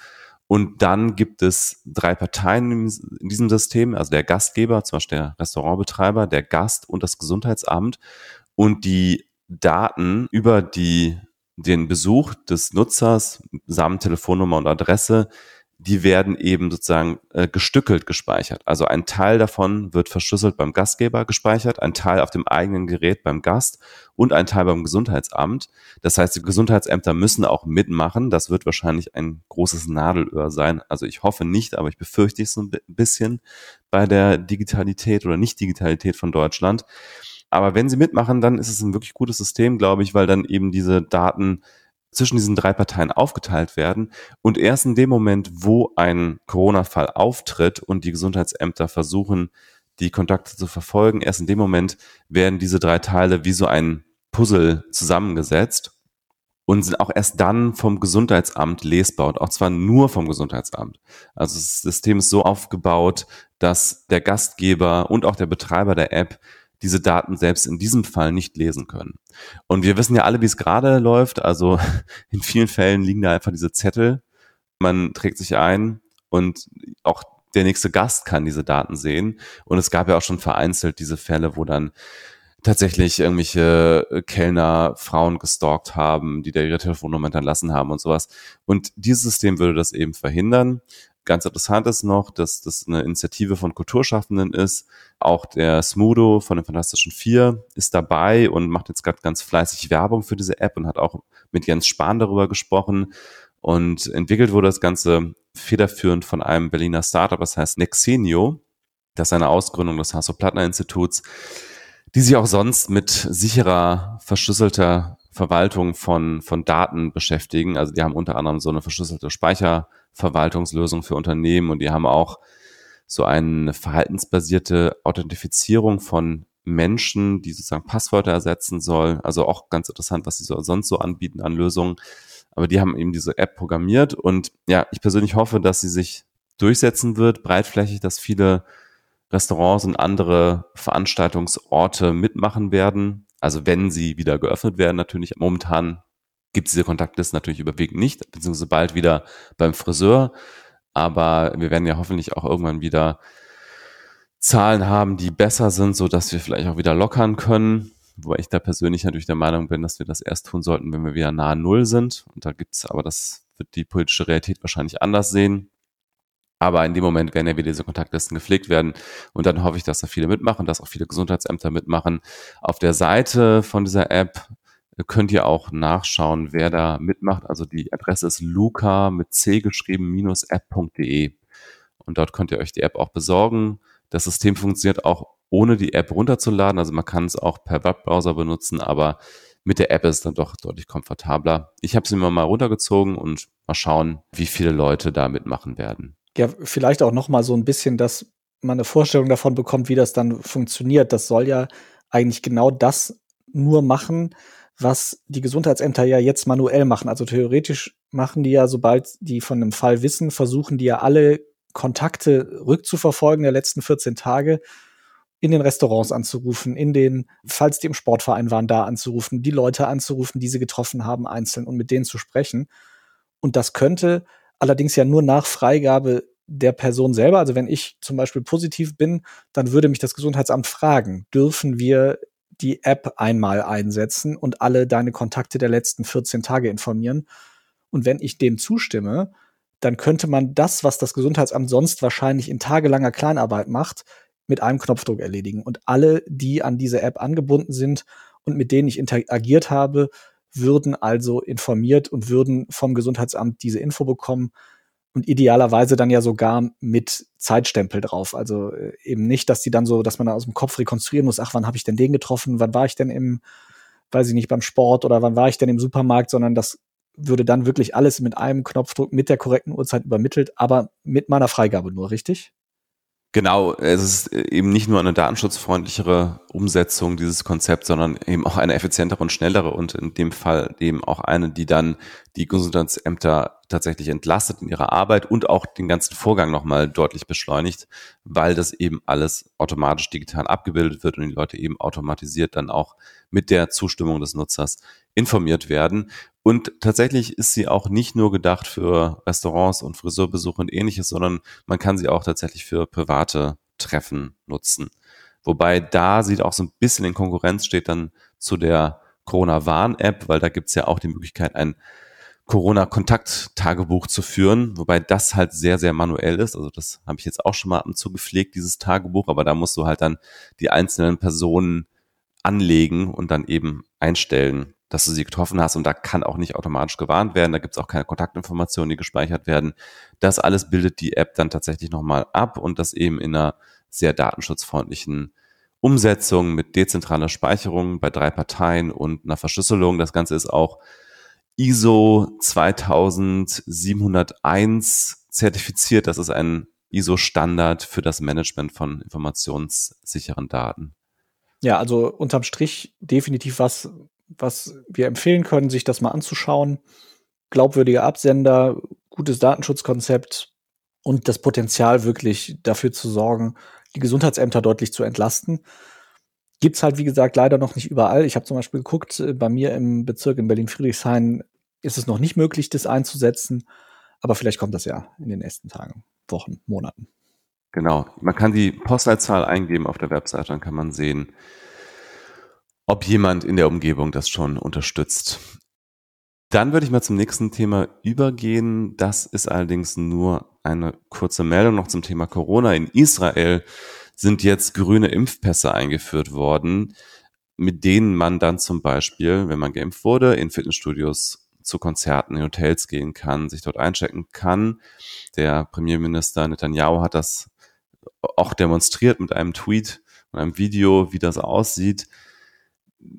Und dann gibt es drei Parteien in diesem System, also der Gastgeber, zum Beispiel der Restaurantbetreiber, der Gast und das Gesundheitsamt. Und die Daten über die, den Besuch des Nutzers samt Telefonnummer und Adresse die werden eben sozusagen äh, gestückelt gespeichert. Also ein Teil davon wird verschlüsselt beim Gastgeber gespeichert, ein Teil auf dem eigenen Gerät beim Gast und ein Teil beim Gesundheitsamt. Das heißt, die Gesundheitsämter müssen auch mitmachen. Das wird wahrscheinlich ein großes Nadelöhr sein. Also ich hoffe nicht, aber ich befürchte es ein bisschen bei der Digitalität oder Nicht-Digitalität von Deutschland. Aber wenn sie mitmachen, dann ist es ein wirklich gutes System, glaube ich, weil dann eben diese Daten zwischen diesen drei Parteien aufgeteilt werden. Und erst in dem Moment, wo ein Corona-Fall auftritt und die Gesundheitsämter versuchen, die Kontakte zu verfolgen, erst in dem Moment werden diese drei Teile wie so ein Puzzle zusammengesetzt und sind auch erst dann vom Gesundheitsamt lesbar und auch zwar nur vom Gesundheitsamt. Also das System ist so aufgebaut, dass der Gastgeber und auch der Betreiber der App diese Daten selbst in diesem Fall nicht lesen können. Und wir wissen ja alle, wie es gerade läuft. Also in vielen Fällen liegen da einfach diese Zettel. Man trägt sich ein und auch der nächste Gast kann diese Daten sehen. Und es gab ja auch schon vereinzelt diese Fälle, wo dann tatsächlich irgendwelche Kellner Frauen gestalkt haben, die da ihre Telefonnummer hinterlassen haben und sowas. Und dieses System würde das eben verhindern. Ganz interessant ist noch, dass das eine Initiative von Kulturschaffenden ist. Auch der Smudo von den Fantastischen Vier ist dabei und macht jetzt gerade ganz fleißig Werbung für diese App und hat auch mit Jens Spahn darüber gesprochen. Und entwickelt wurde das Ganze federführend von einem Berliner Startup, das heißt Nexenio. Das ist eine Ausgründung des Hasso-Plattner-Instituts, die sich auch sonst mit sicherer, verschlüsselter Verwaltung von, von Daten beschäftigen. Also die haben unter anderem so eine verschlüsselte Speicher- Verwaltungslösung für Unternehmen und die haben auch so eine verhaltensbasierte Authentifizierung von Menschen, die sozusagen Passwörter ersetzen soll. Also auch ganz interessant, was sie so, sonst so anbieten an Lösungen. Aber die haben eben diese App programmiert und ja, ich persönlich hoffe, dass sie sich durchsetzen wird, breitflächig, dass viele Restaurants und andere Veranstaltungsorte mitmachen werden. Also wenn sie wieder geöffnet werden, natürlich momentan gibt es diese Kontaktlisten natürlich überwiegend nicht, beziehungsweise bald wieder beim Friseur. Aber wir werden ja hoffentlich auch irgendwann wieder Zahlen haben, die besser sind, so dass wir vielleicht auch wieder lockern können. Wobei ich da persönlich natürlich der Meinung bin, dass wir das erst tun sollten, wenn wir wieder nahe Null sind. Und da gibt's, aber das wird die politische Realität wahrscheinlich anders sehen. Aber in dem Moment werden ja wieder diese Kontaktlisten gepflegt werden. Und dann hoffe ich, dass da viele mitmachen, dass auch viele Gesundheitsämter mitmachen. Auf der Seite von dieser App könnt ihr auch nachschauen, wer da mitmacht. Also die Adresse ist luca mit c geschrieben minus app.de. Und dort könnt ihr euch die App auch besorgen. Das System funktioniert auch ohne die App runterzuladen. Also man kann es auch per Webbrowser benutzen, aber Mit der App ist es dann doch deutlich komfortabler. Ich habe sie mir mal runtergezogen und mal schauen, wie viele Leute da mitmachen werden. Ja, vielleicht auch noch mal so ein bisschen, dass man eine Vorstellung davon bekommt, wie das dann funktioniert. Das soll ja eigentlich genau das nur machen, was die Gesundheitsämter ja jetzt manuell machen. Also theoretisch machen die ja, sobald die von einem Fall wissen, versuchen die ja alle Kontakte rückzuverfolgen der letzten 14 Tage in den Restaurants anzurufen, in den, falls die im Sportverein waren, da anzurufen, die Leute anzurufen, die sie getroffen haben, einzeln und mit denen zu sprechen. Und das könnte allerdings ja nur nach Freigabe der Person selber. Also wenn ich zum Beispiel positiv bin, dann würde mich das Gesundheitsamt fragen, dürfen wir die App einmal einsetzen und alle deine Kontakte der letzten 14 Tage informieren. Und wenn ich dem zustimme, dann könnte man das, was das Gesundheitsamt sonst wahrscheinlich in tagelanger Kleinarbeit macht, mit einem Knopfdruck erledigen. Und alle, die an diese App angebunden sind und mit denen ich interagiert habe, würden also informiert und würden vom Gesundheitsamt diese Info bekommen und idealerweise dann ja sogar mit Zeitstempel drauf. Also äh, eben nicht, dass die dann so, dass man da aus dem Kopf rekonstruieren muss, ach, wann habe ich denn den getroffen, wann war ich denn im, weiß ich nicht, beim Sport oder wann war ich denn im Supermarkt, sondern das würde dann wirklich alles mit einem Knopfdruck mit der korrekten Uhrzeit übermittelt, aber mit meiner Freigabe nur, richtig? Genau, es ist eben nicht nur eine datenschutzfreundlichere Umsetzung dieses Konzepts, sondern eben auch eine effizientere und schnellere und in dem Fall eben auch eine, die dann die Gesundheitsämter tatsächlich entlastet in ihrer Arbeit und auch den ganzen Vorgang nochmal deutlich beschleunigt, weil das eben alles automatisch digital abgebildet wird und die Leute eben automatisiert dann auch mit der Zustimmung des Nutzers informiert werden. Und tatsächlich ist sie auch nicht nur gedacht für Restaurants und Friseurbesuche und ähnliches, sondern man kann sie auch tatsächlich für private Treffen nutzen. Wobei da sieht auch so ein bisschen in Konkurrenz steht dann zu der Corona-Warn-App, weil da gibt's ja auch die Möglichkeit, ein Corona-Kontakt-Tagebuch zu führen, wobei das halt sehr, sehr manuell ist. Also das habe ich jetzt auch schon mal ab und zu gepflegt, dieses Tagebuch, aber da musst du halt dann die einzelnen Personen anlegen und dann eben einstellen, dass du sie getroffen hast. Und da kann auch nicht automatisch gewarnt werden. Da gibt es auch keine Kontaktinformationen, die gespeichert werden. Das alles bildet die App dann tatsächlich nochmal ab und das eben in einer sehr datenschutzfreundlichen Umsetzung mit dezentraler Speicherung bei drei Parteien und einer Verschlüsselung. Das Ganze ist auch ISO 2701 zertifiziert. Das ist ein ISO-Standard für das Management von informationssicheren Daten. Ja, also unterm Strich definitiv was, was wir empfehlen können, sich das mal anzuschauen. Glaubwürdige Absender, gutes Datenschutzkonzept und das Potenzial wirklich dafür zu sorgen, die Gesundheitsämter deutlich zu entlasten. Gibt's halt, wie gesagt, leider noch nicht überall. Ich habe zum Beispiel geguckt, äh, bei mir im Bezirk in Berlin-Friedrichshain ist es noch nicht möglich, das einzusetzen. Aber vielleicht kommt das ja in den nächsten Tagen, Wochen, Monaten. Genau. Man kann die Postleitzahl eingeben auf der Webseite, dann kann man sehen, ob jemand in der Umgebung das schon unterstützt. Dann würde ich mal zum nächsten Thema übergehen. Das ist allerdings nur eine kurze Meldung noch zum Thema Corona. In Israel sind jetzt grüne Impfpässe eingeführt worden, mit denen man dann zum Beispiel, wenn man geimpft wurde, in Fitnessstudios zu Konzerten in Hotels gehen kann, sich dort einchecken kann. Der Premierminister Netanyahu hat das auch demonstriert mit einem Tweet und einem Video, wie das aussieht.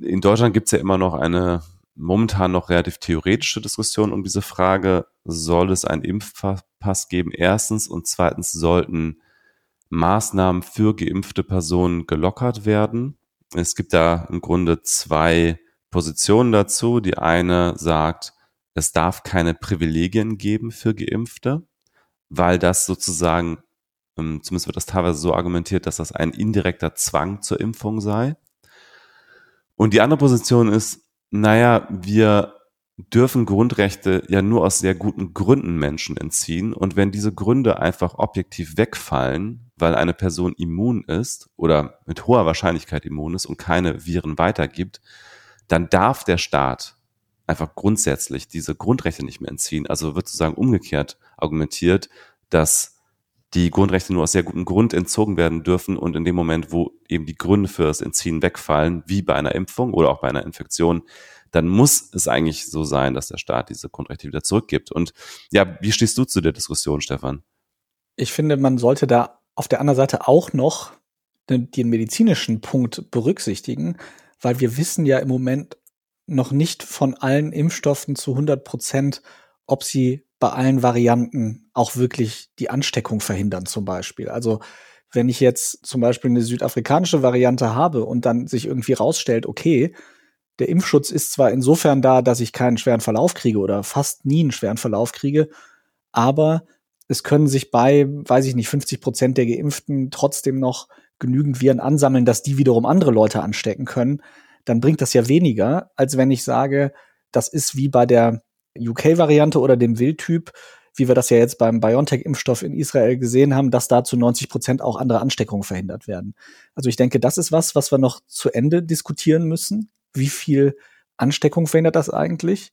In Deutschland gibt es ja immer noch eine momentan noch relativ theoretische Diskussion um diese Frage, soll es einen Impfpass geben? Erstens und zweitens sollten Maßnahmen für geimpfte Personen gelockert werden. Es gibt da im Grunde zwei Positionen dazu. Die eine sagt, es darf keine Privilegien geben für Geimpfte, weil das sozusagen, ähm, zumindest wird das teilweise so argumentiert, dass das ein indirekter Zwang zur Impfung sei. Und die andere Position ist, naja, wir dürfen Grundrechte ja nur aus sehr guten Gründen Menschen entziehen. Und wenn diese Gründe einfach objektiv wegfallen, weil eine Person immun ist oder mit hoher Wahrscheinlichkeit immun ist und keine Viren weitergibt, dann darf der Staat einfach grundsätzlich diese Grundrechte nicht mehr entziehen. Also wird sozusagen umgekehrt argumentiert, dass die Grundrechte nur aus sehr gutem Grund entzogen werden dürfen und in dem Moment, wo eben die Gründe für das Entziehen wegfallen, wie bei einer Impfung oder auch bei einer Infektion, dann muss es eigentlich so sein, dass der Staat diese Grundrechte wieder zurückgibt. Und ja, wie stehst du zu der Diskussion, Stefan? Ich finde, man sollte da auf der anderen Seite auch noch den, den medizinischen Punkt berücksichtigen, weil wir wissen ja im Moment noch nicht von allen Impfstoffen zu 100 Prozent, ob sie bei allen Varianten auch wirklich die Ansteckung verhindern zum Beispiel. Also wenn ich jetzt zum Beispiel eine südafrikanische Variante habe und dann sich irgendwie rausstellt, okay, der Impfschutz ist zwar insofern da, dass ich keinen schweren Verlauf kriege oder fast nie einen schweren Verlauf kriege, aber es können sich bei, weiß ich nicht, 50 Prozent der Geimpften trotzdem noch genügend Viren ansammeln, dass die wiederum andere Leute anstecken können. Dann bringt das ja weniger, als wenn ich sage, das ist wie bei der UK-Variante oder dem Wildtyp, wie wir das ja jetzt beim BioNTech-Impfstoff in Israel gesehen haben, dass da zu 90 Prozent auch andere Ansteckungen verhindert werden. Also ich denke, das ist was, was wir noch zu Ende diskutieren müssen. Wie viel Ansteckung verhindert das eigentlich?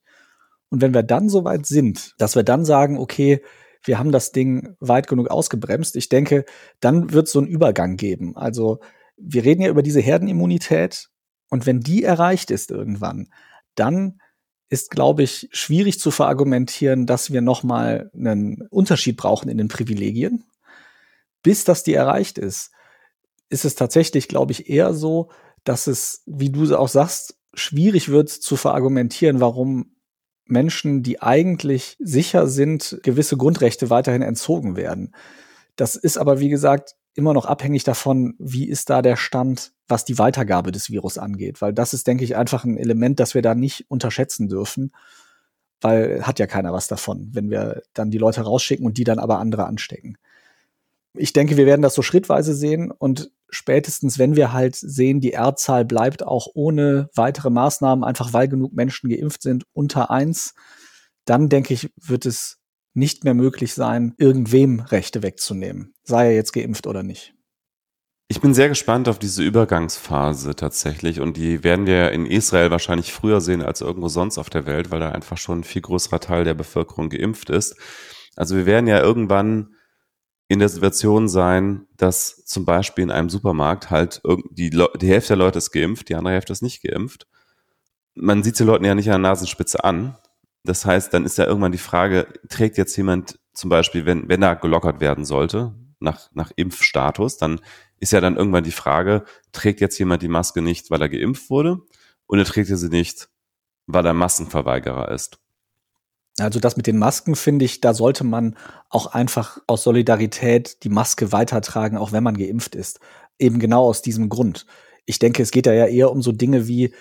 Und wenn wir dann so weit sind, dass wir dann sagen, okay, wir haben das Ding weit genug ausgebremst, ich denke, dann wird es so einen Übergang geben. Also wir reden ja über diese Herdenimmunität und wenn die erreicht ist irgendwann, dann ist, glaube ich, schwierig zu verargumentieren, dass wir nochmal einen Unterschied brauchen in den Privilegien. Bis das die erreicht ist, ist es tatsächlich, glaube ich, eher so, dass es, wie du auch sagst, schwierig wird zu verargumentieren, warum Menschen, die eigentlich sicher sind, gewisse Grundrechte weiterhin entzogen werden. Das ist aber, wie gesagt, immer noch abhängig davon, wie ist da der Stand, was die Weitergabe des Virus angeht. Weil das ist, denke ich, einfach ein Element, das wir da nicht unterschätzen dürfen. Weil hat ja keiner was davon, wenn wir dann die Leute rausschicken und die dann aber andere anstecken. Ich denke, wir werden das so schrittweise sehen und spätestens, wenn wir halt sehen, die R-Zahl bleibt auch ohne weitere Maßnahmen, einfach weil genug Menschen geimpft sind, unter eins, dann denke ich, wird es nicht mehr möglich sein, irgendwem Rechte wegzunehmen, sei er jetzt geimpft oder nicht. Ich bin sehr gespannt auf diese Übergangsphase tatsächlich und die werden wir in Israel wahrscheinlich früher sehen als irgendwo sonst auf der Welt, weil da einfach schon ein viel größerer Teil der Bevölkerung geimpft ist. Also wir werden ja irgendwann in der Situation sein, dass zum Beispiel in einem Supermarkt halt die, die Hälfte der Leute ist geimpft, die andere Hälfte ist nicht geimpft. Man sieht die Leuten ja nicht an der Nasenspitze an, das heißt, dann ist ja irgendwann die Frage, trägt jetzt jemand zum Beispiel, wenn, wenn er gelockert werden sollte, nach, nach Impfstatus, dann ist ja dann irgendwann die Frage, trägt jetzt jemand die Maske nicht, weil er geimpft wurde, oder trägt er sie nicht, weil er Massenverweigerer ist? Also das mit den Masken finde ich, da sollte man auch einfach aus Solidarität die Maske weitertragen, auch wenn man geimpft ist. Eben genau aus diesem Grund. Ich denke, es geht ja eher um so Dinge wie,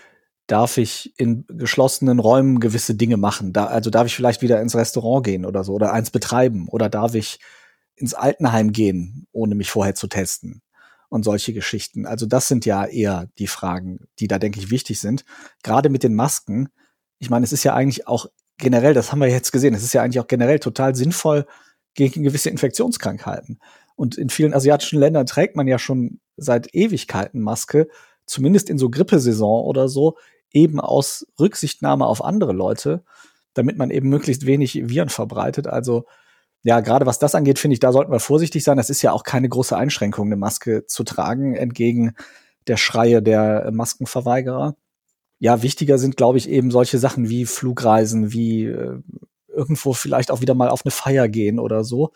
darf ich in geschlossenen Räumen gewisse Dinge machen. Da, also darf ich vielleicht wieder ins Restaurant gehen oder so oder eins betreiben oder darf ich ins Altenheim gehen, ohne mich vorher zu testen und solche Geschichten. Also das sind ja eher die Fragen, die da denke ich wichtig sind. Gerade mit den Masken. Ich meine, es ist ja eigentlich auch generell, das haben wir jetzt gesehen, es ist ja eigentlich auch generell total sinnvoll gegen gewisse Infektionskrankheiten. Und in vielen asiatischen Ländern trägt man ja schon seit Ewigkeiten Maske zumindest in so Grippesaison oder so, eben aus Rücksichtnahme auf andere Leute, damit man eben möglichst wenig Viren verbreitet. Also ja, gerade was das angeht, finde ich, da sollten wir vorsichtig sein. Das ist ja auch keine große Einschränkung, eine Maske zu tragen, entgegen der Schreie der Maskenverweigerer. Ja, wichtiger sind, glaube ich, eben solche Sachen wie Flugreisen, wie äh, irgendwo vielleicht auch wieder mal auf eine Feier gehen oder so.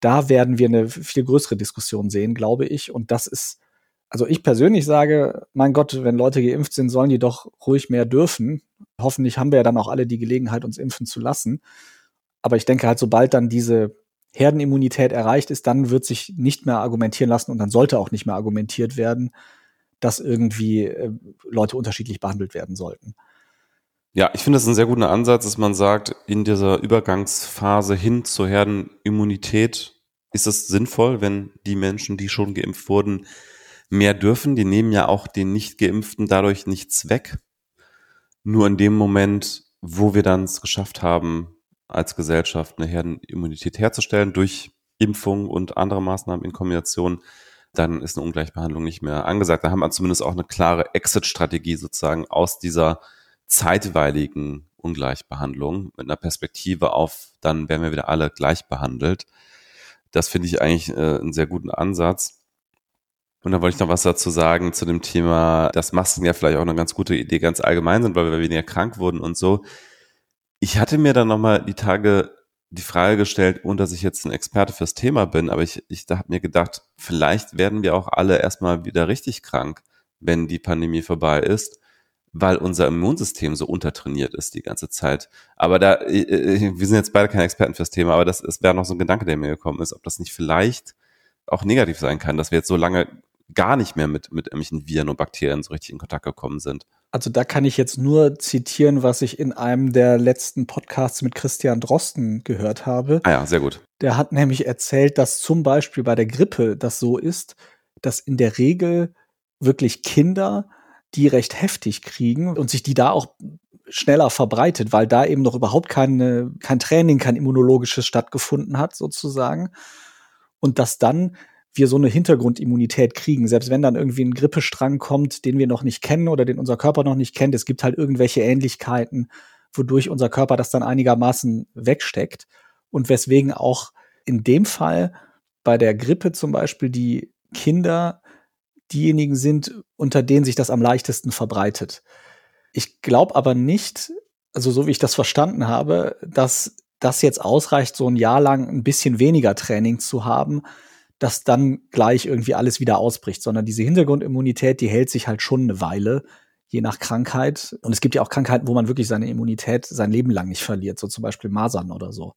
Da werden wir eine viel größere Diskussion sehen, glaube ich. Und das ist also ich persönlich sage, mein Gott, wenn Leute geimpft sind, sollen die doch ruhig mehr dürfen. Hoffentlich haben wir ja dann auch alle die Gelegenheit, uns impfen zu lassen. Aber ich denke halt, sobald dann diese Herdenimmunität erreicht ist, dann wird sich nicht mehr argumentieren lassen und dann sollte auch nicht mehr argumentiert werden, dass irgendwie äh, Leute unterschiedlich behandelt werden sollten. Ja, ich finde das ein sehr guter Ansatz, dass man sagt, in dieser Übergangsphase hin zur Herdenimmunität ist es sinnvoll, wenn die Menschen, die schon geimpft wurden, mehr dürfen. Die nehmen ja auch den Nicht-Geimpften dadurch nichts weg. Nur in dem Moment, wo wir dann es geschafft haben, als Gesellschaft eine Herdenimmunität herzustellen durch Impfung und andere Maßnahmen in Kombination, dann ist eine Ungleichbehandlung nicht mehr angesagt. Da haben wir zumindest auch eine klare Exit-Strategie sozusagen aus dieser zeitweiligen Ungleichbehandlung mit einer Perspektive auf, dann werden wir wieder alle gleich behandelt. Das finde ich eigentlich äh, einen sehr guten Ansatz. Und dann wollte ich noch was dazu sagen zu dem Thema, dass Masken ja vielleicht auch eine ganz gute Idee ganz allgemein sind, weil wir weniger krank wurden und so. Ich hatte mir dann nochmal die Tage die Frage gestellt, ohne dass ich jetzt ein Experte fürs Thema bin, aber ich, ich habe mir gedacht, vielleicht werden wir auch alle erstmal wieder richtig krank, wenn die Pandemie vorbei ist. weil unser Immunsystem so untertrainiert ist die ganze Zeit. Aber da, äh, äh, wir sind jetzt beide keine Experten fürs Thema, aber das, das wäre noch so ein Gedanke, der mir gekommen ist, ob das nicht vielleicht auch negativ sein kann, dass wir jetzt so lange gar nicht mehr mit, mit irgendwelchen Viren und Bakterien so richtig in Kontakt gekommen sind. Also da kann ich jetzt nur zitieren, was ich in einem der letzten Podcasts mit Christian Drosten gehört habe. Ah ja, sehr gut. Der hat nämlich erzählt, dass zum Beispiel bei der Grippe das so ist, dass in der Regel wirklich Kinder die recht heftig kriegen und sich die da auch schneller verbreitet, weil da eben noch überhaupt keine, kein Training, kein immunologisches stattgefunden hat, sozusagen. Und dass dann wir so eine Hintergrundimmunität kriegen, selbst wenn dann irgendwie ein Grippestrang kommt, den wir noch nicht kennen oder den unser Körper noch nicht kennt. Es gibt halt irgendwelche Ähnlichkeiten, wodurch unser Körper das dann einigermaßen wegsteckt und weswegen auch in dem Fall bei der Grippe zum Beispiel die Kinder diejenigen sind, unter denen sich das am leichtesten verbreitet. Ich glaube aber nicht, also so wie ich das verstanden habe, dass das jetzt ausreicht, so ein Jahr lang ein bisschen weniger Training zu haben, dass dann gleich irgendwie alles wieder ausbricht, sondern diese Hintergrundimmunität, die hält sich halt schon eine Weile, je nach Krankheit. Und es gibt ja auch Krankheiten, wo man wirklich seine Immunität sein Leben lang nicht verliert, so zum Beispiel Masern oder so.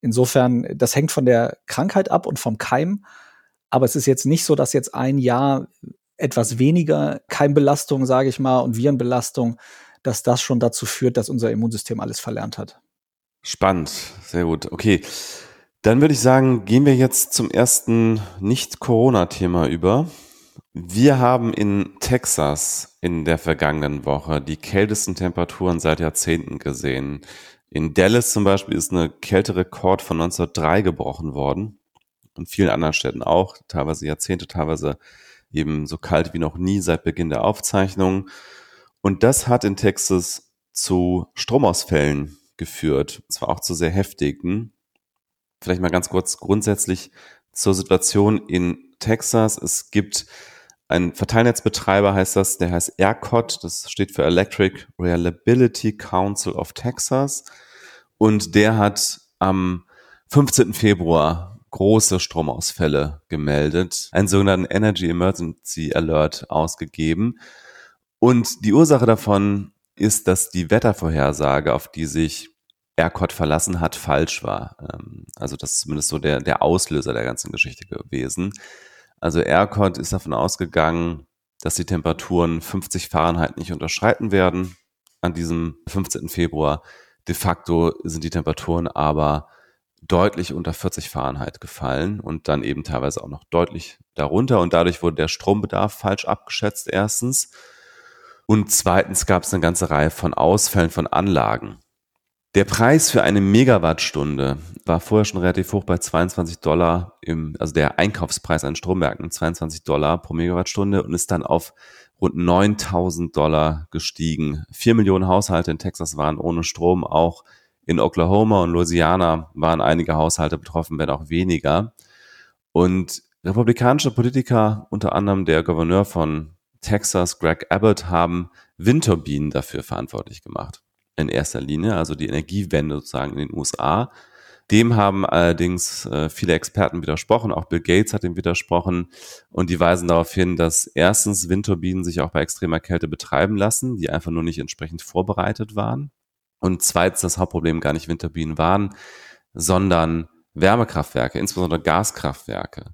Insofern, das hängt von der Krankheit ab und vom Keim. Aber es ist jetzt nicht so, dass jetzt ein Jahr etwas weniger Keimbelastung, sage ich mal, und Virenbelastung, dass das schon dazu führt, dass unser Immunsystem alles verlernt hat. Spannend, sehr gut. Okay, dann würde ich sagen, gehen wir jetzt zum ersten Nicht-Corona-Thema über. Wir haben in Texas in der vergangenen Woche die kältesten Temperaturen seit Jahrzehnten gesehen. In Dallas zum Beispiel ist eine Kälterekord von 1903 gebrochen worden und vielen anderen Städten auch, teilweise Jahrzehnte, teilweise eben so kalt wie noch nie seit Beginn der Aufzeichnung. Und das hat in Texas zu Stromausfällen geführt, zwar auch zu sehr heftigen. Vielleicht mal ganz kurz grundsätzlich zur Situation in Texas. Es gibt einen Verteilnetzbetreiber, heißt das, der heißt ERCOT, das steht für Electric Reliability Council of Texas. Und der hat am 15. Februar große Stromausfälle gemeldet, einen sogenannten Energy Emergency Alert ausgegeben. Und die Ursache davon ist, dass die Wettervorhersage, auf die sich ERCOT verlassen hat, falsch war. Ähm, also das ist zumindest so der, der Auslöser der ganzen Geschichte gewesen. Also ERCOT ist davon ausgegangen, dass die Temperaturen 50 Fahrenheit nicht unterschreiten werden an diesem 15. Februar. De facto sind die Temperaturen aber deutlich unter 40 Fahrenheit gefallen und dann eben teilweise auch noch deutlich darunter und dadurch wurde der Strombedarf falsch abgeschätzt erstens und zweitens gab es eine ganze Reihe von Ausfällen von Anlagen. Der Preis für eine Megawattstunde war vorher schon relativ hoch bei 22 Dollar im, also der Einkaufspreis an Stromwerken 22 Dollar pro Megawattstunde und ist dann auf rund 9000 Dollar gestiegen. Vier Millionen Haushalte in Texas waren ohne Strom auch in Oklahoma und Louisiana waren einige Haushalte betroffen, wenn auch weniger. Und republikanische Politiker, unter anderem der Gouverneur von Texas, Greg Abbott, haben Windturbinen dafür verantwortlich gemacht. In erster Linie, also die Energiewende sozusagen in den USA. Dem haben allerdings äh, viele Experten widersprochen, auch Bill Gates hat dem widersprochen und die weisen darauf hin, dass erstens Windturbinen sich auch bei extremer Kälte betreiben lassen, die einfach nur nicht entsprechend vorbereitet waren. Und zweitens das Hauptproblem gar nicht Windturbinen waren, sondern Wärmekraftwerke, insbesondere Gaskraftwerke.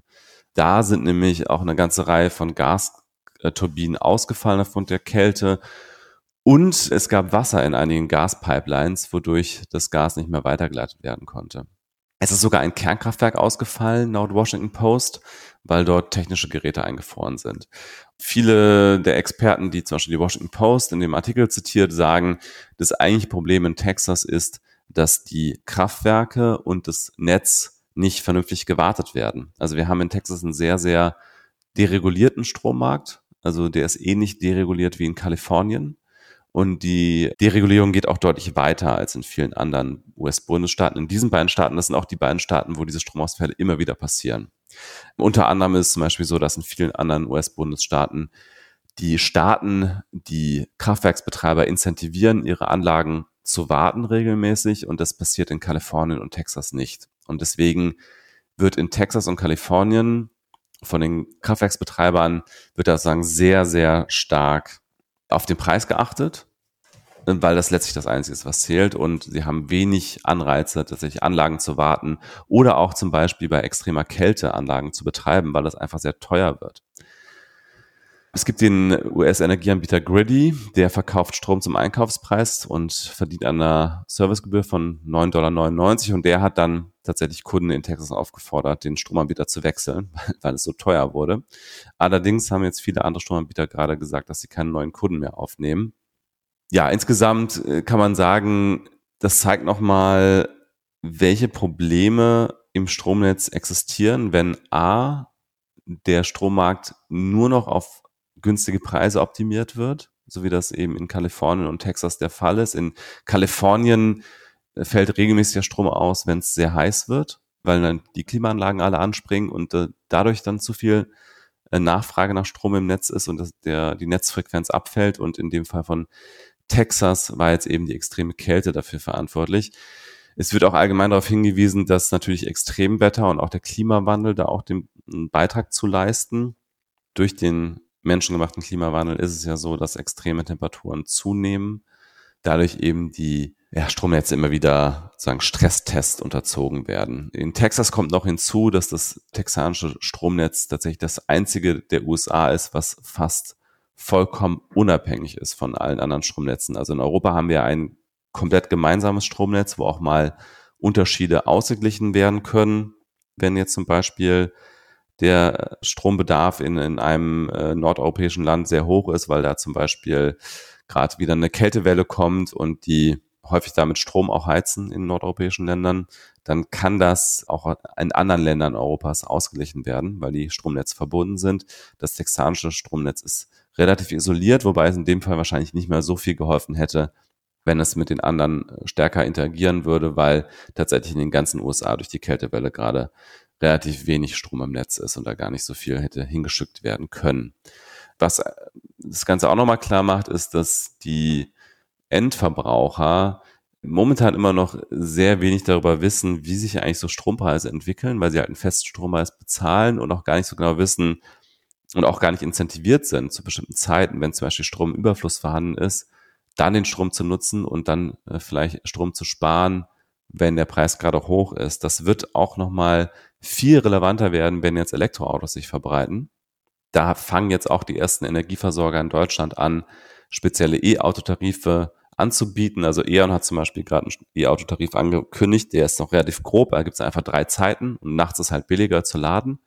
Da sind nämlich auch eine ganze Reihe von Gasturbinen ausgefallen aufgrund der Kälte. Und es gab Wasser in einigen Gaspipelines, wodurch das Gas nicht mehr weitergeleitet werden konnte. Es ist sogar ein Kernkraftwerk ausgefallen, laut Washington Post, weil dort technische Geräte eingefroren sind. Viele der Experten, die zum Beispiel die Washington Post in dem Artikel zitiert, sagen, das eigentliche Problem in Texas ist, dass die Kraftwerke und das Netz nicht vernünftig gewartet werden. Also wir haben in Texas einen sehr, sehr deregulierten Strommarkt. Also der ist ähnlich dereguliert wie in Kalifornien. Und die Deregulierung geht auch deutlich weiter als in vielen anderen US-Bundesstaaten. In diesen beiden Staaten, das sind auch die beiden Staaten, wo diese Stromausfälle immer wieder passieren. Unter anderem ist es zum Beispiel so, dass in vielen anderen US-Bundesstaaten die Staaten, die Kraftwerksbetreiber incentivieren, ihre Anlagen zu warten regelmäßig und das passiert in Kalifornien und Texas nicht. Und deswegen wird in Texas und Kalifornien von den Kraftwerksbetreibern, wird das sagen, sehr, sehr stark auf den Preis geachtet, weil das letztlich das Einzige ist, was zählt. Und sie haben wenig Anreize, tatsächlich Anlagen zu warten oder auch zum Beispiel bei extremer Kälte Anlagen zu betreiben, weil das einfach sehr teuer wird. Es gibt den US-Energieanbieter Griddy, der verkauft Strom zum Einkaufspreis und verdient an einer Servicegebühr von 9,99 Dollar. Und der hat dann tatsächlich Kunden in Texas aufgefordert, den Stromanbieter zu wechseln, weil es so teuer wurde. Allerdings haben jetzt viele andere Stromanbieter gerade gesagt, dass sie keine neuen Kunden mehr aufnehmen. Ja, insgesamt äh, kann man sagen, das zeigt nochmal, welche Probleme im Stromnetz existieren, wenn A, der Strommarkt nur noch auf günstige Preise optimiert wird, so wie das eben in Kalifornien und Texas der Fall ist. In Kalifornien äh, fällt regelmäßig der Strom aus, wenn es sehr heiß wird, weil dann die Klimaanlagen alle anspringen und äh, dadurch dann zu viel äh, Nachfrage nach Strom im Netz ist und das, der, die Netzfrequenz abfällt. Und in dem Fall von Texas war jetzt eben die extreme Kälte dafür verantwortlich. Es wird auch allgemein darauf hingewiesen, dass natürlich Extremwetter und auch der Klimawandel da auch den Beitrag zu leisten. Durch den menschengemachten Klimawandel ist es ja so, dass extreme Temperaturen zunehmen, dadurch eben die ja, Stromnetze immer wieder sozusagen Stresstest unterzogen werden. In Texas kommt noch hinzu, dass das texanische Stromnetz tatsächlich das einzige der USA ist, was fast vollkommen unabhängig ist von allen anderen Stromnetzen. Also in Europa haben wir ein komplett gemeinsames Stromnetz, wo auch mal Unterschiede ausgeglichen werden können. Wenn jetzt zum Beispiel der Strombedarf in, in einem äh, nordeuropäischen Land sehr hoch ist, weil da zum Beispiel gerade wieder eine Kältewelle kommt und die häufig damit Strom auch heizen in nordeuropäischen Ländern, dann kann das auch in anderen Ländern Europas ausgeglichen werden, weil die Stromnetze verbunden sind. Das texanische Stromnetz ist relativ isoliert, wobei es in dem Fall wahrscheinlich nicht mehr so viel geholfen hätte, wenn es mit den anderen stärker interagieren würde, weil tatsächlich in den ganzen USA durch die Kältewelle gerade relativ wenig Strom im Netz ist und da gar nicht so viel hätte hingeschickt werden können. Was äh, das Ganze auch nochmal klar macht, ist, dass die Endverbraucher momentan immer noch sehr wenig darüber wissen, wie sich eigentlich so Strompreise entwickeln, weil sie halt einen festen Strompreis bezahlen und auch gar nicht so genau wissen und auch gar nicht incentiviert sind zu bestimmten Zeiten, wenn zum Beispiel Stromüberfluss vorhanden ist, dann den Strom zu nutzen und dann äh, vielleicht Strom zu sparen, wenn der Preis gerade hoch ist. Das wird auch nochmal viel relevanter werden, wenn jetzt Elektroautos sich verbreiten. Da fangen jetzt auch die ersten Energieversorger in Deutschland an, spezielle E-Autotarife anzubieten. Also E.ON hat zum Beispiel gerade einen E-Autotarif angekündigt, der ist noch relativ grob, da gibt es einfach drei Zeiten und nachts ist halt billiger zu laden.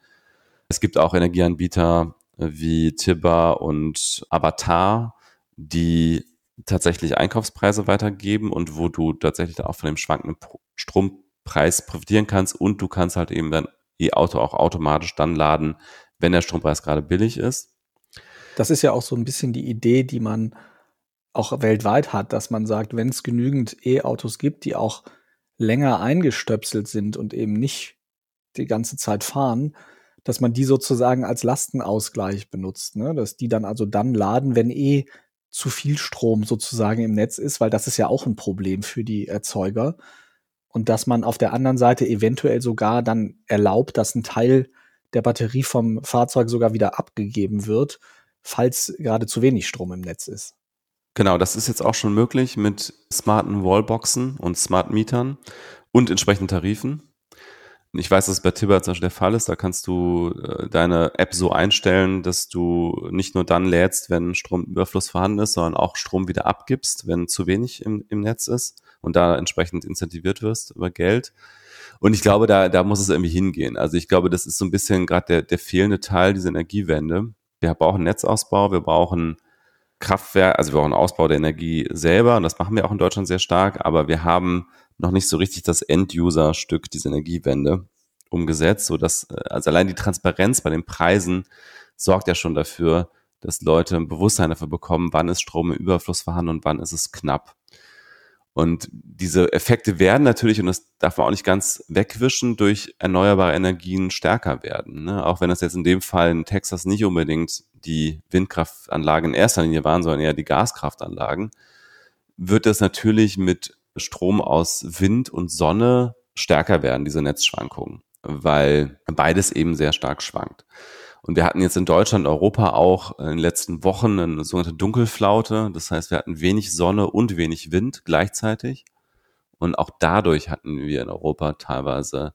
Es gibt auch Energieanbieter wie Tibba und Avatar, die tatsächlich Einkaufspreise weitergeben und wo du tatsächlich auch von dem schwankenden Strom Preis profitieren kannst und du kannst halt eben dein E-Auto auch automatisch dann laden, wenn der Strompreis gerade billig ist. Das ist ja auch so ein bisschen die Idee, die man auch weltweit hat, dass man sagt, wenn es genügend E-Autos gibt, die auch länger eingestöpselt sind und eben nicht die ganze Zeit fahren, dass man die sozusagen als Lastenausgleich benutzt, ne? dass die dann also dann laden, wenn eh zu viel Strom sozusagen im Netz ist, weil das ist ja auch ein Problem für die Erzeuger und dass man auf der anderen Seite eventuell sogar dann erlaubt, dass ein Teil der Batterie vom Fahrzeug sogar wieder abgegeben wird, falls gerade zu wenig Strom im Netz ist. Genau, das ist jetzt auch schon möglich mit smarten Wallboxen und Smart Mietern und entsprechenden Tarifen. Ich weiß, dass es bei Tibber zum Beispiel der Fall ist. Da kannst du äh, deine App so einstellen, dass du nicht nur dann lädst, wenn Stromüberfluss vorhanden ist, sondern auch Strom wieder abgibst, wenn zu wenig im, im Netz ist und da entsprechend incentiviert wirst über Geld. Und ich glaube, da, da muss es irgendwie hingehen. Also ich glaube, das ist so ein bisschen gerade der, der fehlende Teil dieser Energiewende. Wir brauchen Netzausbau, wir brauchen Kraftwerk, also wir brauchen Ausbau der Energie selber und das machen wir auch in Deutschland sehr stark, aber wir haben noch nicht so richtig das End-User-Stück dieser Energiewende umgesetzt, so dass also allein die Transparenz bei den Preisen sorgt ja schon dafür, dass Leute ein Bewusstsein dafür bekommen, wann ist Strom im Überfluss vorhanden und wann ist es knapp. Und diese Effekte werden natürlich, und das darf man auch nicht ganz wegwischen, durch erneuerbare Energien stärker werden. Ne? Auch wenn das jetzt in dem Fall in Texas nicht unbedingt die Windkraftanlagen in erster Linie waren, sondern eher die Gaskraftanlagen, wird das natürlich mit Strom aus Wind und Sonne stärker werden, diese Netzschwankungen, weil beides eben sehr stark schwankt. Und wir hatten jetzt in Deutschland, Europa auch in den letzten Wochen eine sogenannte Dunkelflaute. Das heißt, wir hatten wenig Sonne und wenig Wind gleichzeitig. Und auch dadurch hatten wir in Europa teilweise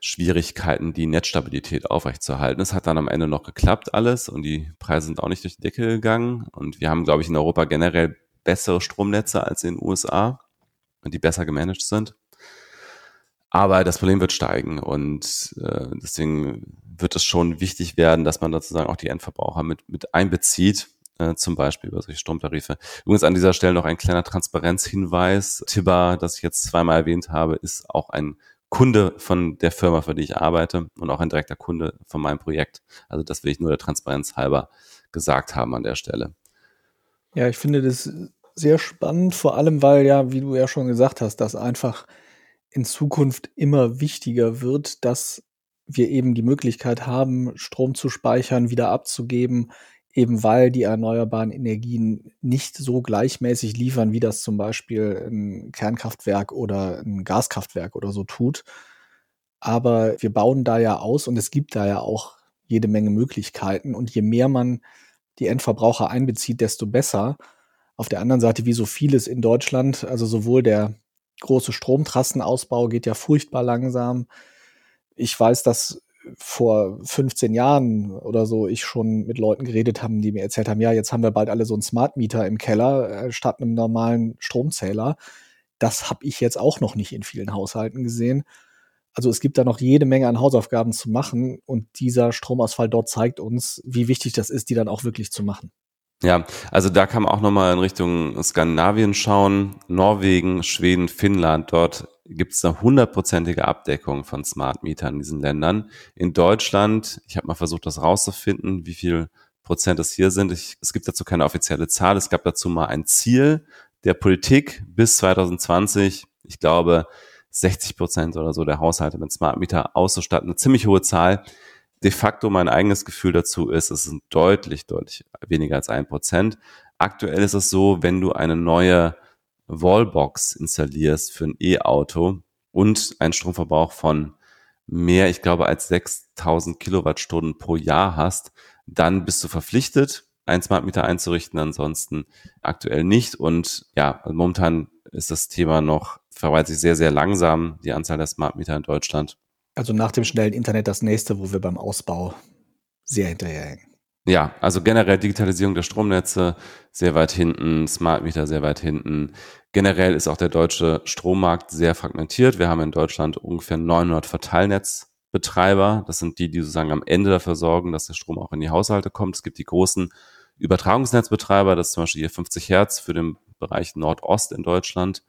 Schwierigkeiten, die Netzstabilität aufrechtzuerhalten. Es hat dann am Ende noch geklappt alles und die Preise sind auch nicht durch die Decke gegangen. Und wir haben, glaube ich, in Europa generell bessere Stromnetze als in den USA, die besser gemanagt sind. Aber das Problem wird steigen und äh, deswegen wird es schon wichtig werden, dass man sozusagen auch die Endverbraucher mit, mit einbezieht, äh, zum Beispiel über solche Stromtarife. Übrigens an dieser Stelle noch ein kleiner Transparenzhinweis. Tibba, das ich jetzt zweimal erwähnt habe, ist auch ein Kunde von der Firma, für die ich arbeite und auch ein direkter Kunde von meinem Projekt. Also das will ich nur der Transparenz halber gesagt haben an der Stelle. Ja, ich finde das sehr spannend, vor allem weil ja, wie du ja schon gesagt hast, dass einfach in Zukunft immer wichtiger wird, dass wir eben die Möglichkeit haben, Strom zu speichern, wieder abzugeben, eben weil die erneuerbaren Energien nicht so gleichmäßig liefern, wie das zum Beispiel ein Kernkraftwerk oder ein Gaskraftwerk oder so tut. Aber wir bauen da ja aus und es gibt da ja auch jede Menge Möglichkeiten. Und je mehr man die Endverbraucher einbezieht, desto besser. Auf der anderen Seite, wie so vieles in Deutschland, also sowohl der große Stromtrassenausbau geht ja furchtbar langsam. Ich weiß, dass vor 15 Jahren oder so ich schon mit Leuten geredet haben, die mir erzählt haben, ja, jetzt haben wir bald alle so einen Smart Meter im Keller äh, statt einem normalen Stromzähler. Das habe ich jetzt auch noch nicht in vielen Haushalten gesehen. Also es gibt da noch jede Menge an Hausaufgaben zu machen und dieser Stromausfall dort zeigt uns, wie wichtig das ist, die dann auch wirklich zu machen. Ja, also da kann man auch nochmal in Richtung Skandinavien schauen, Norwegen, Schweden, Finnland, dort gibt es eine hundertprozentige Abdeckung von Smart Metern in diesen Ländern. In Deutschland, ich habe mal versucht, das rauszufinden, wie viel Prozent es hier sind. Ich, es gibt dazu keine offizielle Zahl. Es gab dazu mal ein Ziel der Politik bis 2020, ich glaube, 60 Prozent oder so der Haushalte mit Smart Meter auszustatten. Eine ziemlich hohe Zahl de facto mein eigenes Gefühl dazu ist, es sind deutlich, deutlich weniger als ein Prozent. Aktuell ist es so, wenn du eine neue Wallbox installierst für ein E-Auto und einen Stromverbrauch von mehr, ich glaube, als 6000 Kilowattstunden pro Jahr hast, dann bist du verpflichtet, einen Smart Meter einzurichten, ansonsten aktuell nicht. Und ja, momentan ist das Thema noch, verweilt sich sehr, sehr langsam, die Anzahl der Smart Meter in Deutschland. Also nach dem schnellen Internet das nächste, wo wir beim Ausbau sehr hinterherhängen. Ja, also generell Digitalisierung der Stromnetze sehr weit hinten, Smart Meter sehr weit hinten. Generell ist auch der deutsche Strommarkt sehr fragmentiert. Wir haben in Deutschland ungefähr 900 Verteilnetzbetreiber. Das sind die, die sozusagen am Ende dafür sorgen, dass der Strom auch in die Haushalte kommt. Es gibt die großen Übertragungsnetzbetreiber, das ist zum Beispiel hier 50 Hertz für den Bereich Nordost in Deutschland,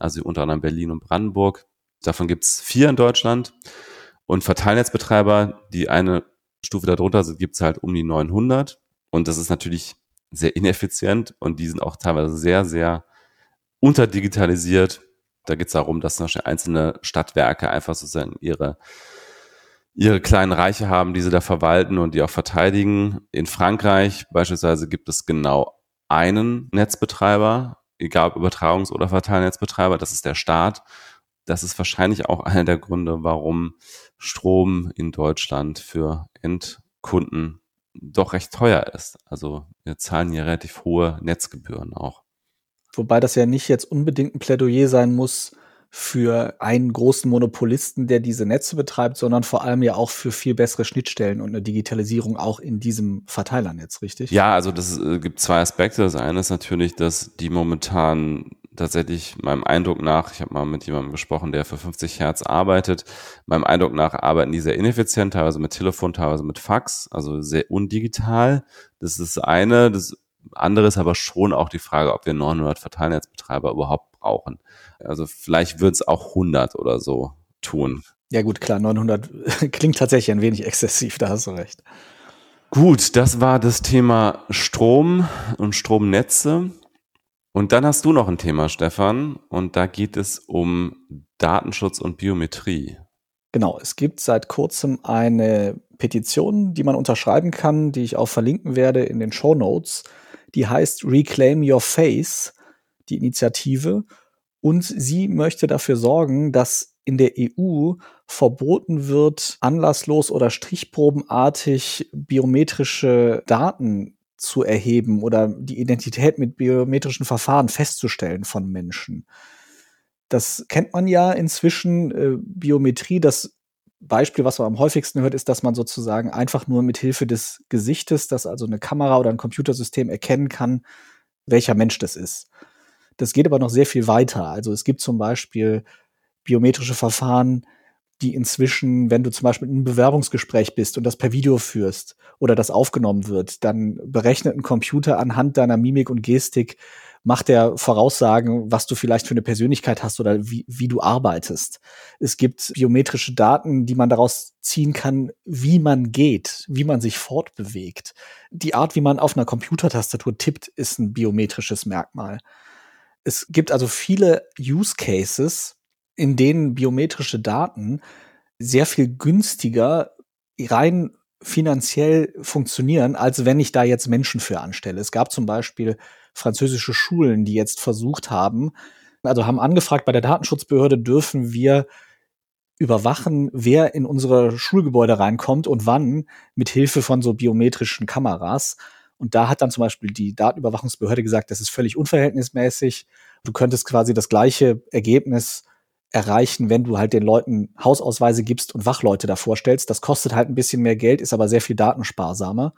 also unter anderem Berlin und Brandenburg. Davon gibt es vier in Deutschland. Und Verteilnetzbetreiber, die eine Stufe darunter sind, gibt es halt um die 900. Und das ist natürlich sehr ineffizient und die sind auch teilweise sehr, sehr unterdigitalisiert. Da geht es darum, dass zum Beispiel einzelne Stadtwerke einfach sozusagen ihre, ihre kleinen Reiche haben, die sie da verwalten und die auch verteidigen. In Frankreich beispielsweise gibt es genau einen Netzbetreiber, egal ob Übertragungs- oder Verteilnetzbetreiber, das ist der Staat das ist wahrscheinlich auch einer der Gründe, warum Strom in Deutschland für Endkunden doch recht teuer ist. Also wir zahlen hier relativ hohe Netzgebühren auch. Wobei das ja nicht jetzt unbedingt ein Plädoyer sein muss für einen großen Monopolisten, der diese Netze betreibt, sondern vor allem ja auch für viel bessere Schnittstellen und eine Digitalisierung auch in diesem Verteilernetz, richtig? Ja, also das äh, gibt zwei Aspekte. Das eine ist natürlich, dass die momentan tatsächlich meinem Eindruck nach, ich habe mal mit jemandem gesprochen, der für 50 Hertz arbeitet, meinem Eindruck nach arbeiten die sehr ineffizient, teilweise mit Telefon, teilweise mit Fax, also sehr undigital. Das ist das eine. Das andere ist aber schon auch die Frage, ob wir 900 Verteilnetzbetreiber überhaupt brauchen. Also vielleicht wird es auch 100 oder so tun. Ja gut, klar, 900 klingt tatsächlich ein wenig exzessiv, da hast du recht. Gut, das war das Thema Strom und Stromnetze. Und dann hast du noch ein Thema, Stefan, und da geht es um Datenschutz und Biometrie. Genau, es gibt seit kurzem eine Petition, die man unterschreiben kann, die ich auch verlinken werde in den Show Notes. Die heißt Reclaim Your Face, die Initiative. Und sie möchte dafür sorgen, dass in der EU verboten wird, anlasslos oder strichprobenartig biometrische Daten zu erheben oder die Identität mit biometrischen Verfahren festzustellen von Menschen. Das kennt man ja inzwischen. Äh, Biometrie, das Beispiel, was man am häufigsten hört, ist, dass man sozusagen einfach nur mit Hilfe des Gesichtes, dass also eine Kamera oder ein Computersystem erkennen kann, welcher Mensch das ist. Das geht aber noch sehr viel weiter. Also es gibt zum Beispiel biometrische Verfahren, die inzwischen, wenn du zum Beispiel in einem Bewerbungsgespräch bist und das per Video führst oder das aufgenommen wird, dann berechnet ein Computer anhand deiner Mimik und Gestik, macht er Voraussagen, was du vielleicht für eine Persönlichkeit hast oder wie, wie du arbeitest. Es gibt biometrische Daten, die man daraus ziehen kann, wie man geht, wie man sich fortbewegt. Die Art, wie man auf einer Computertastatur tippt, ist ein biometrisches Merkmal. Es gibt also viele Use Cases, in denen biometrische Daten sehr viel günstiger rein finanziell funktionieren, als wenn ich da jetzt Menschen für anstelle. Es gab zum Beispiel französische Schulen, die jetzt versucht haben, also haben angefragt bei der Datenschutzbehörde, dürfen wir überwachen, wer in unsere Schulgebäude reinkommt und wann mit Hilfe von so biometrischen Kameras. Und da hat dann zum Beispiel die Datenüberwachungsbehörde gesagt, das ist völlig unverhältnismäßig. Du könntest quasi das gleiche Ergebnis erreichen, wenn du halt den Leuten Hausausweise gibst und Wachleute davor stellst. Das kostet halt ein bisschen mehr Geld, ist aber sehr viel datensparsamer.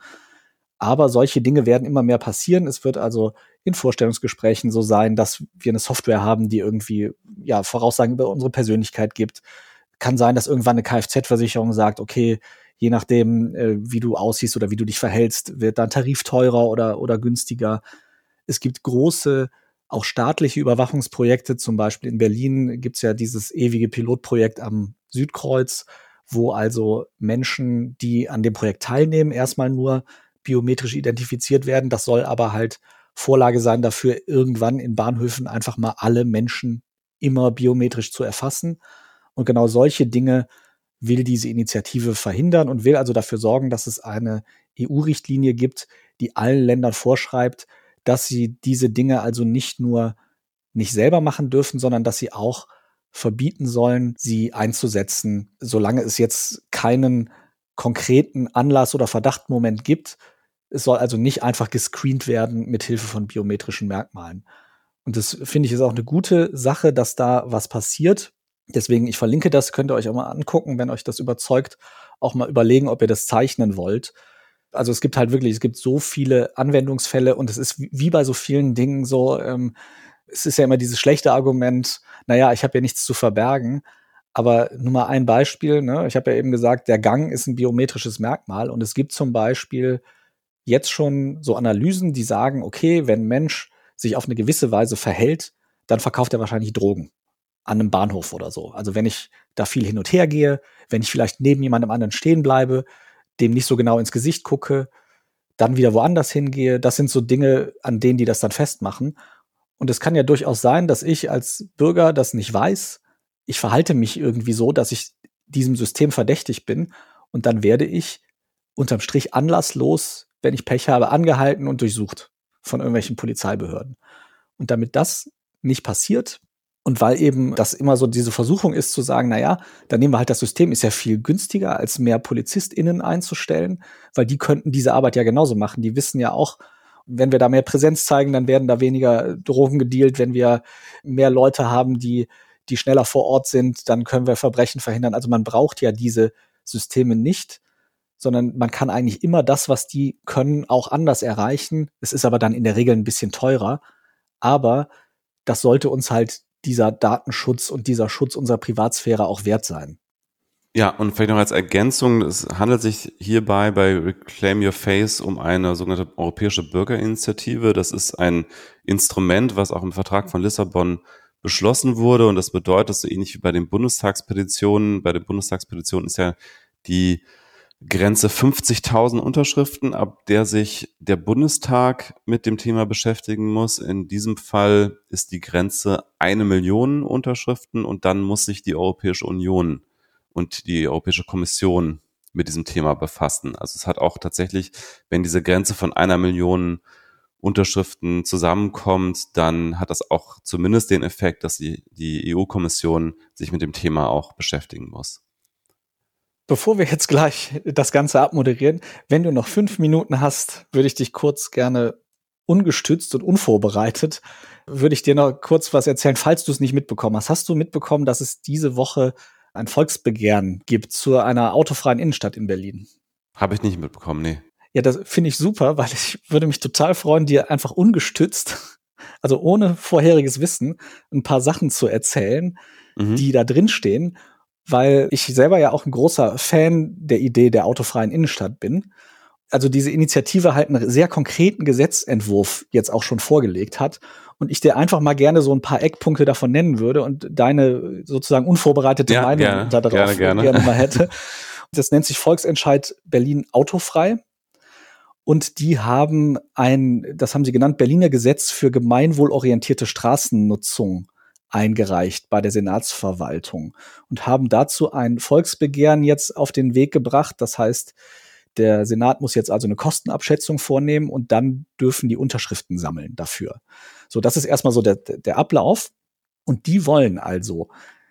Aber solche Dinge werden immer mehr passieren. Es wird also in Vorstellungsgesprächen so sein, dass wir eine Software haben, die irgendwie ja Voraussagen über unsere Persönlichkeit gibt. Kann sein, dass irgendwann eine Kfz-Versicherung sagt, okay, je nachdem, äh, wie du aussiehst oder wie du dich verhältst, wird dein Tarif teurer oder, oder günstiger. Es gibt große auch staatliche Überwachungsprojekte, zum Beispiel in Berlin gibt's ja dieses ewige Pilotprojekt am Südkreuz, wo also Menschen, die an dem Projekt teilnehmen, erstmal nur biometrisch identifiziert werden. Das soll aber halt Vorlage sein dafür, irgendwann in Bahnhöfen einfach mal alle Menschen immer biometrisch zu erfassen. Und genau solche Dinge will diese Initiative verhindern und will also dafür sorgen, dass es eine EU-Richtlinie gibt, die allen Ländern vorschreibt, dass sie diese Dinge also nicht nur nicht selber machen dürfen, sondern dass sie auch verbieten sollen, sie einzusetzen, solange es jetzt keinen konkreten Anlass oder Verdachtmoment gibt. Es soll also nicht einfach gescreent werden mit Hilfe von biometrischen Merkmalen. Und das finde ich ist auch eine gute Sache, dass da was passiert. Deswegen, ich verlinke das, könnt ihr euch auch mal angucken, wenn euch das überzeugt, auch mal überlegen, ob ihr das zeichnen wollt. Also es gibt halt wirklich, es gibt so viele Anwendungsfälle und es ist wie bei so vielen Dingen so, ähm, es ist ja immer dieses schlechte Argument, naja, ich habe ja nichts zu verbergen. Aber nur mal ein Beispiel, ne? ich habe ja eben gesagt, der Gang ist ein biometrisches Merkmal und es gibt zum Beispiel jetzt schon so Analysen, die sagen, okay, wenn ein Mensch sich auf eine gewisse Weise verhält, dann verkauft er wahrscheinlich Drogen an einem Bahnhof oder so. Also wenn ich da viel hin und her gehe, wenn ich vielleicht neben jemandem anderen stehen bleibe, dem nicht so genau ins Gesicht gucke, dann wieder woanders hingehe. Das sind so Dinge, an denen die das dann festmachen. Und es kann ja durchaus sein, dass ich als Bürger das nicht weiß. Ich verhalte mich irgendwie so, dass ich diesem System verdächtig bin. Und dann werde ich unterm Strich anlasslos, wenn ich Pech habe, angehalten und durchsucht von irgendwelchen Polizeibehörden. Und damit das nicht passiert, und weil eben das immer so diese Versuchung ist zu sagen, na ja, dann nehmen wir halt das System, ist ja viel günstiger, als mehr PolizistInnen einzustellen, weil die könnten diese Arbeit ja genauso machen. Die wissen ja auch, wenn wir da mehr Präsenz zeigen, dann werden da weniger Drogen gedealt. Wenn wir mehr Leute haben, die, die schneller vor Ort sind, dann können wir Verbrechen verhindern. Also man braucht ja diese Systeme nicht, sondern man kann eigentlich immer das, was die können, auch anders erreichen. Es ist aber dann in der Regel ein bisschen teurer. Aber das sollte uns halt dieser Datenschutz und dieser Schutz unserer Privatsphäre auch wert sein. Ja, und vielleicht noch als Ergänzung, es handelt sich hierbei bei Reclaim Your Face um eine sogenannte europäische Bürgerinitiative. Das ist ein Instrument, was auch im Vertrag von Lissabon beschlossen wurde. Und das bedeutet, so ähnlich wie bei den Bundestagspetitionen, bei den Bundestagspetitionen ist ja die Grenze 50.000 Unterschriften, ab der sich der Bundestag mit dem Thema beschäftigen muss. In diesem Fall ist die Grenze eine Million Unterschriften und dann muss sich die Europäische Union und die Europäische Kommission mit diesem Thema befassen. Also es hat auch tatsächlich, wenn diese Grenze von einer Million Unterschriften zusammenkommt, dann hat das auch zumindest den Effekt, dass die, die EU-Kommission sich mit dem Thema auch beschäftigen muss. Bevor wir jetzt gleich das Ganze abmoderieren, wenn du noch fünf Minuten hast, würde ich dich kurz gerne ungestützt und unvorbereitet, würde ich dir noch kurz was erzählen, falls du es nicht mitbekommen hast. Hast du mitbekommen, dass es diese Woche ein Volksbegehren gibt zu einer autofreien Innenstadt in Berlin? Habe ich nicht mitbekommen, nee. Ja, das finde ich super, weil ich würde mich total freuen, dir einfach ungestützt, also ohne vorheriges Wissen, ein paar Sachen zu erzählen, mhm. die da drin stehen weil ich selber ja auch ein großer Fan der Idee der autofreien Innenstadt bin. Also diese Initiative halt einen sehr konkreten Gesetzentwurf jetzt auch schon vorgelegt hat und ich dir einfach mal gerne so ein paar Eckpunkte davon nennen würde und deine sozusagen unvorbereitete ja, Meinung gerne, darauf gerne, gerne. gerne mal hätte. Das nennt sich Volksentscheid Berlin autofrei. Und die haben ein, das haben sie genannt, Berliner Gesetz für gemeinwohlorientierte Straßennutzung eingereicht bei der Senatsverwaltung und haben dazu ein Volksbegehren jetzt auf den Weg gebracht. Das heißt, der Senat muss jetzt also eine Kostenabschätzung vornehmen und dann dürfen die Unterschriften sammeln dafür. So, das ist erstmal so der, der Ablauf. Und die wollen also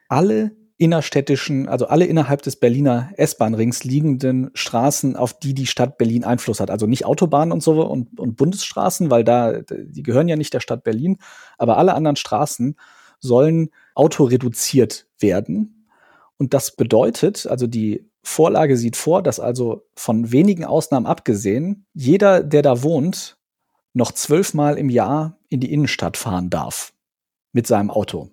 alle innerstädtischen, also alle innerhalb des Berliner S-Bahn-Rings liegenden Straßen, auf die die Stadt Berlin Einfluss hat. Also nicht Autobahnen und so und, und Bundesstraßen, weil da, die gehören ja nicht der Stadt Berlin, aber alle anderen Straßen sollen autoreduziert werden. Und das bedeutet, also die Vorlage sieht vor, dass also von wenigen Ausnahmen abgesehen, jeder, der da wohnt, noch zwölfmal im Jahr in die Innenstadt fahren darf mit seinem Auto.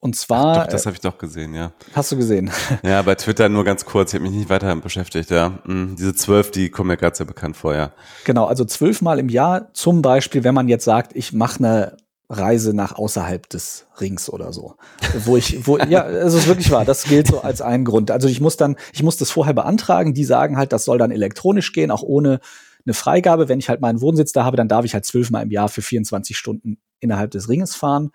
Und zwar. Ach, doch, das habe ich doch gesehen, ja. Hast du gesehen? Ja, bei Twitter nur ganz kurz. Ich habe mich nicht weiter beschäftigt. Ja, hm, diese zwölf, die kommen mir gerade sehr bekannt vor, ja. Genau, also zwölfmal im Jahr. Zum Beispiel, wenn man jetzt sagt, ich mache eine Reise nach außerhalb des Rings oder so. Wo ich, wo, ja, es ist wirklich wahr, das gilt so als ein Grund. Also ich muss dann, ich muss das vorher beantragen, die sagen halt, das soll dann elektronisch gehen, auch ohne eine Freigabe. Wenn ich halt meinen Wohnsitz da habe, dann darf ich halt zwölfmal im Jahr für 24 Stunden innerhalb des Ringes fahren.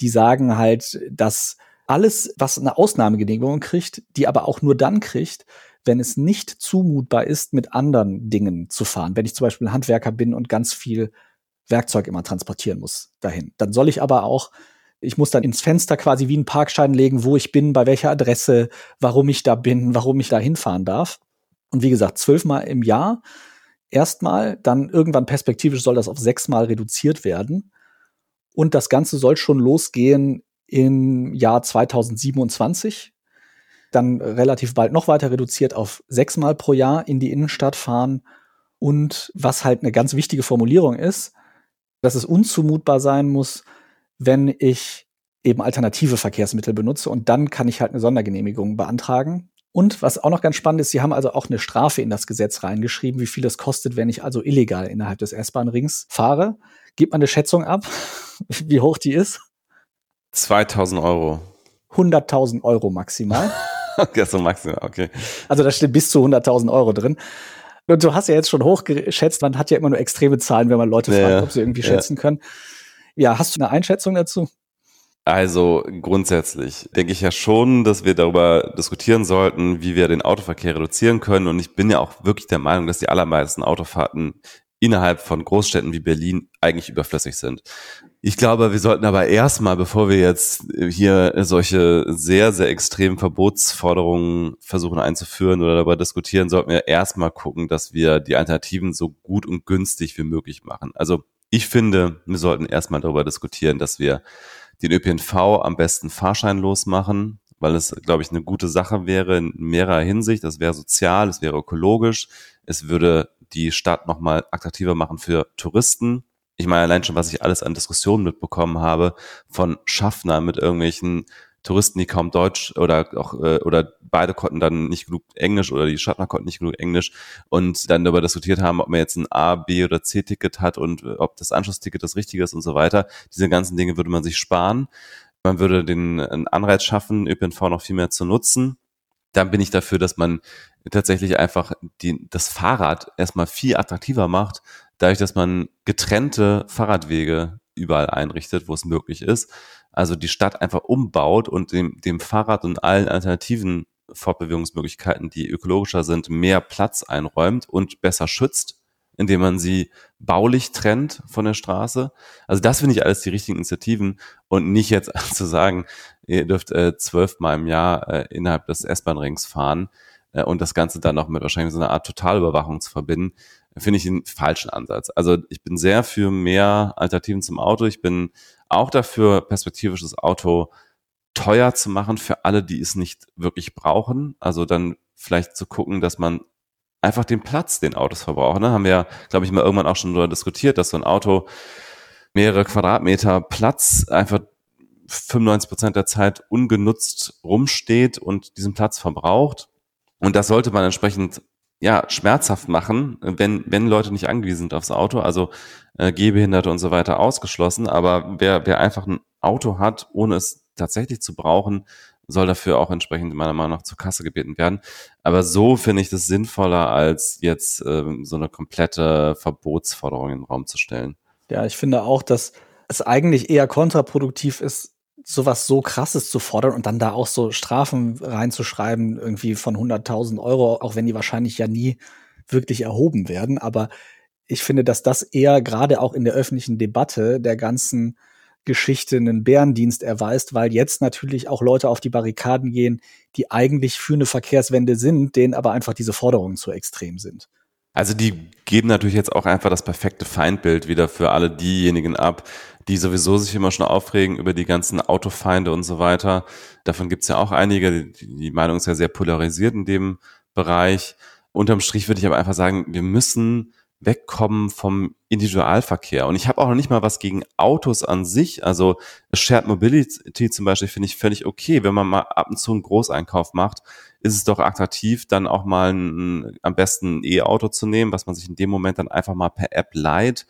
Die sagen halt, dass alles, was eine Ausnahmegenehmigung kriegt, die aber auch nur dann kriegt, wenn es nicht zumutbar ist, mit anderen Dingen zu fahren. Wenn ich zum Beispiel Handwerker bin und ganz viel Werkzeug immer transportieren muss dahin. Dann soll ich aber auch, ich muss dann ins Fenster quasi wie einen Parkschein legen, wo ich bin, bei welcher Adresse, warum ich da bin, warum ich da hinfahren darf. Und wie gesagt, zwölfmal im Jahr erstmal, dann irgendwann perspektivisch soll das auf sechsmal reduziert werden. Und das Ganze soll schon losgehen im Jahr 2027. Dann relativ bald noch weiter reduziert auf sechsmal pro Jahr in die Innenstadt fahren. Und was halt eine ganz wichtige Formulierung ist, dass es unzumutbar sein muss, wenn ich eben alternative Verkehrsmittel benutze und dann kann ich halt eine Sondergenehmigung beantragen. Und was auch noch ganz spannend ist, sie haben also auch eine Strafe in das Gesetz reingeschrieben, wie viel es kostet, wenn ich also illegal innerhalb des S-Bahn-Rings fahre. Gibt man eine Schätzung ab, wie hoch die ist? 2000 Euro. 100.000 Euro maximal. okay, so maximal, okay. Also da steht bis zu 100.000 Euro drin. Und du hast ja jetzt schon hochgeschätzt, man hat ja immer nur extreme Zahlen, wenn man Leute ja, fragt, ob sie irgendwie ja. schätzen können. Ja, hast du eine Einschätzung dazu? Also grundsätzlich denke ich ja schon, dass wir darüber diskutieren sollten, wie wir den Autoverkehr reduzieren können. Und ich bin ja auch wirklich der Meinung, dass die allermeisten Autofahrten innerhalb von Großstädten wie Berlin eigentlich überflüssig sind. Ich glaube, wir sollten aber erstmal, bevor wir jetzt hier solche sehr, sehr extremen Verbotsforderungen versuchen einzuführen oder darüber diskutieren, sollten wir erstmal gucken, dass wir die Alternativen so gut und günstig wie möglich machen. Also ich finde, wir sollten erstmal darüber diskutieren, dass wir den ÖPNV am besten fahrscheinlos machen, weil es, glaube ich, eine gute Sache wäre in mehrerer Hinsicht. Das wäre sozial, es wäre ökologisch, es würde die Stadt nochmal attraktiver machen für Touristen. Ich meine, allein schon, was ich alles an Diskussionen mitbekommen habe von Schaffner mit irgendwelchen Touristen, die kaum Deutsch oder auch äh, oder beide konnten dann nicht genug Englisch oder die Schaffner konnten nicht genug Englisch und dann darüber diskutiert haben, ob man jetzt ein A, B oder C Ticket hat und äh, ob das Anschlussticket das Richtige ist und so weiter. Diese ganzen Dinge würde man sich sparen. Man würde den Anreiz schaffen, ÖPNV noch viel mehr zu nutzen dann bin ich dafür, dass man tatsächlich einfach die, das Fahrrad erstmal viel attraktiver macht, dadurch, dass man getrennte Fahrradwege überall einrichtet, wo es möglich ist. Also die Stadt einfach umbaut und dem, dem Fahrrad und allen alternativen Fortbewegungsmöglichkeiten, die ökologischer sind, mehr Platz einräumt und besser schützt. Indem man sie baulich trennt von der Straße. Also das finde ich alles die richtigen Initiativen und nicht jetzt zu sagen, ihr dürft äh, zwölfmal im Jahr äh, innerhalb des S-Bahn-Rings fahren äh, und das Ganze dann noch mit wahrscheinlich so einer Art Totalüberwachung zu verbinden, finde ich einen falschen Ansatz. Also ich bin sehr für mehr Alternativen zum Auto. Ich bin auch dafür, perspektivisch das Auto teuer zu machen für alle, die es nicht wirklich brauchen. Also dann vielleicht zu gucken, dass man einfach den Platz, den Autos verbrauchen. Ne? Haben wir ja, glaube ich, mal irgendwann auch schon darüber diskutiert, dass so ein Auto mehrere Quadratmeter Platz einfach 95 Prozent der Zeit ungenutzt rumsteht und diesen Platz verbraucht. Und das sollte man entsprechend ja, schmerzhaft machen, wenn, wenn Leute nicht angewiesen sind aufs Auto, also äh, Gehbehinderte und so weiter ausgeschlossen. Aber wer, wer einfach ein Auto hat, ohne es tatsächlich zu brauchen, soll dafür auch entsprechend meiner Meinung nach zur Kasse gebeten werden. Aber so finde ich das sinnvoller, als jetzt ähm, so eine komplette Verbotsforderung in den Raum zu stellen. Ja, ich finde auch, dass es eigentlich eher kontraproduktiv ist, sowas so krasses zu fordern und dann da auch so Strafen reinzuschreiben, irgendwie von 100.000 Euro, auch wenn die wahrscheinlich ja nie wirklich erhoben werden. Aber ich finde, dass das eher gerade auch in der öffentlichen Debatte der ganzen Geschichte einen Bärendienst erweist, weil jetzt natürlich auch Leute auf die Barrikaden gehen, die eigentlich für eine Verkehrswende sind, denen aber einfach diese Forderungen zu extrem sind. Also die geben natürlich jetzt auch einfach das perfekte Feindbild wieder für alle diejenigen ab, die sowieso sich immer schon aufregen über die ganzen Autofeinde und so weiter. Davon gibt's ja auch einige. Die Meinung ist ja sehr polarisiert in dem Bereich. Unterm Strich würde ich aber einfach sagen, wir müssen wegkommen vom Individualverkehr. Und ich habe auch noch nicht mal was gegen Autos an sich. Also Shared Mobility zum Beispiel finde ich völlig okay. Wenn man mal ab und zu einen Großeinkauf macht, ist es doch attraktiv, dann auch mal ein, am besten ein E-Auto zu nehmen, was man sich in dem Moment dann einfach mal per App leiht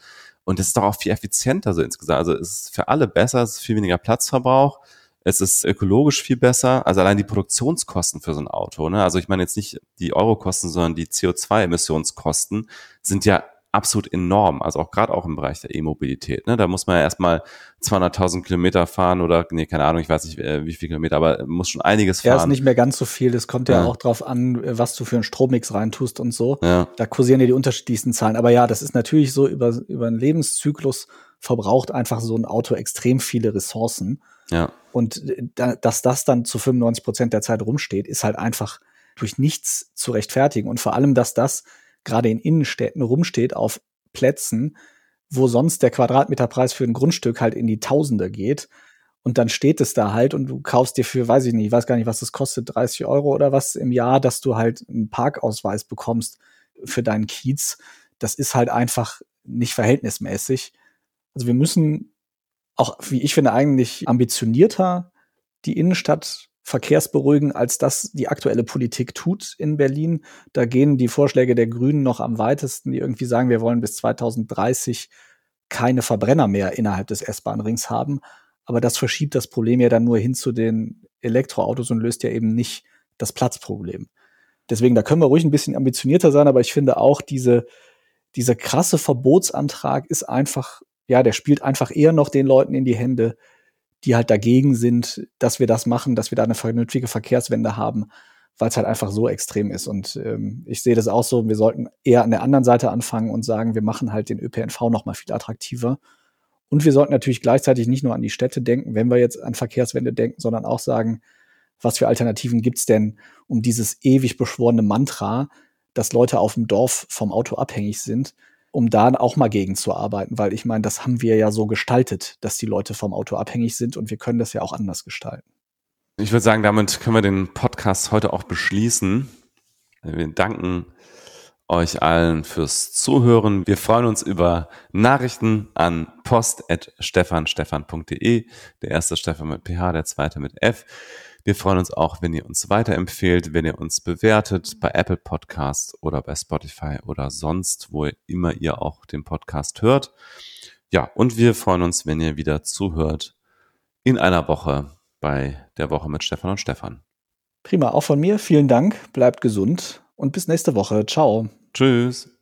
und es ist doch auch viel effizienter so insgesamt. Also es ist für alle besser, es ist viel weniger Platzverbrauch, es ist ökologisch viel besser. Also allein die Produktionskosten für so ein Auto, ne? Also ich meine jetzt nicht die Eurokosten, sondern die CO2-Emissionskosten sind ja absolut enorm, also auch gerade auch im Bereich der E-Mobilität. Ne? Da muss man ja erstmal 200.000 Kilometer fahren oder, nee, keine Ahnung, ich weiß nicht, äh, wie viele Kilometer, aber muss schon einiges fahren. Ja, ist nicht mehr ganz so viel. Das kommt ja, ja. auch drauf an, was du für einen Strommix reintust und so. Ja. Da kursieren ja die unterschiedlichsten Zahlen. Aber ja, das ist natürlich so, über, über einen Lebenszyklus verbraucht einfach so ein Auto extrem viele Ressourcen. Ja. Und äh, da, dass das dann zu 95 Prozent der Zeit rumsteht, ist halt einfach durch nichts zu rechtfertigen. Und vor allem, dass das gerade in Innenstädten rumsteht auf Plätzen, wo sonst der Quadratmeterpreis für ein Grundstück halt in die Tausende geht. Und dann steht es da halt und du kaufst dir für, weiß ich nicht, ich weiß gar nicht, was das kostet, 30 Euro oder was im Jahr, dass du halt einen Parkausweis bekommst für deinen Kiez. Das ist halt einfach nicht verhältnismäßig. Also wir müssen auch, wie ich finde, eigentlich ambitionierter die Innenstadt verkehrsberuhigen, als das die aktuelle Politik tut in Berlin. Da gehen die Vorschläge der Grünen noch am weitesten, die irgendwie sagen, wir wollen bis 2030 keine Verbrenner mehr innerhalb des S-Bahn-Rings haben. Aber das verschiebt das Problem ja dann nur hin zu den Elektroautos und löst ja eben nicht das Platzproblem. Deswegen, da können wir ruhig ein bisschen ambitionierter sein, aber ich finde auch diese, dieser krasse Verbotsantrag ist einfach, ja, der spielt einfach eher noch den Leuten in die Hände, die halt dagegen sind, dass wir das machen, dass wir da eine vernünftige Verkehrswende haben, weil es halt einfach so extrem ist. Und ähm, ich sehe das auch so, wir sollten eher an der anderen Seite anfangen und sagen, wir machen halt den ÖPNV noch mal viel attraktiver. Und wir sollten natürlich gleichzeitig nicht nur an die Städte denken, wenn wir jetzt an Verkehrswende denken, sondern auch sagen, was für Alternativen gibt's denn, um dieses ewig beschworene Mantra, dass Leute auf dem Dorf vom Auto abhängig sind, um da auch mal gegen zu arbeiten, weil ich meine, das haben wir ja so gestaltet, dass die Leute vom Auto abhängig sind und wir können das ja auch anders gestalten. Ich würde sagen, damit können wir den Podcast heute auch beschließen. Wir danken euch allen fürs Zuhören. Wir freuen uns über Nachrichten an post.stefanstefan.de. Der erste Stefan mit PH, der zweite mit F. Wir freuen uns auch, wenn ihr uns weiterempfehlt, wenn ihr uns bewertet bei Apple Podcast oder bei Spotify oder sonst, wo immer ihr auch den Podcast hört. Ja, und wir freuen uns, wenn ihr wieder zuhört in einer Woche bei der Woche mit Stefan und Stefan. Prima, auch von mir vielen Dank, bleibt gesund und bis nächste Woche. Ciao. Tschüss.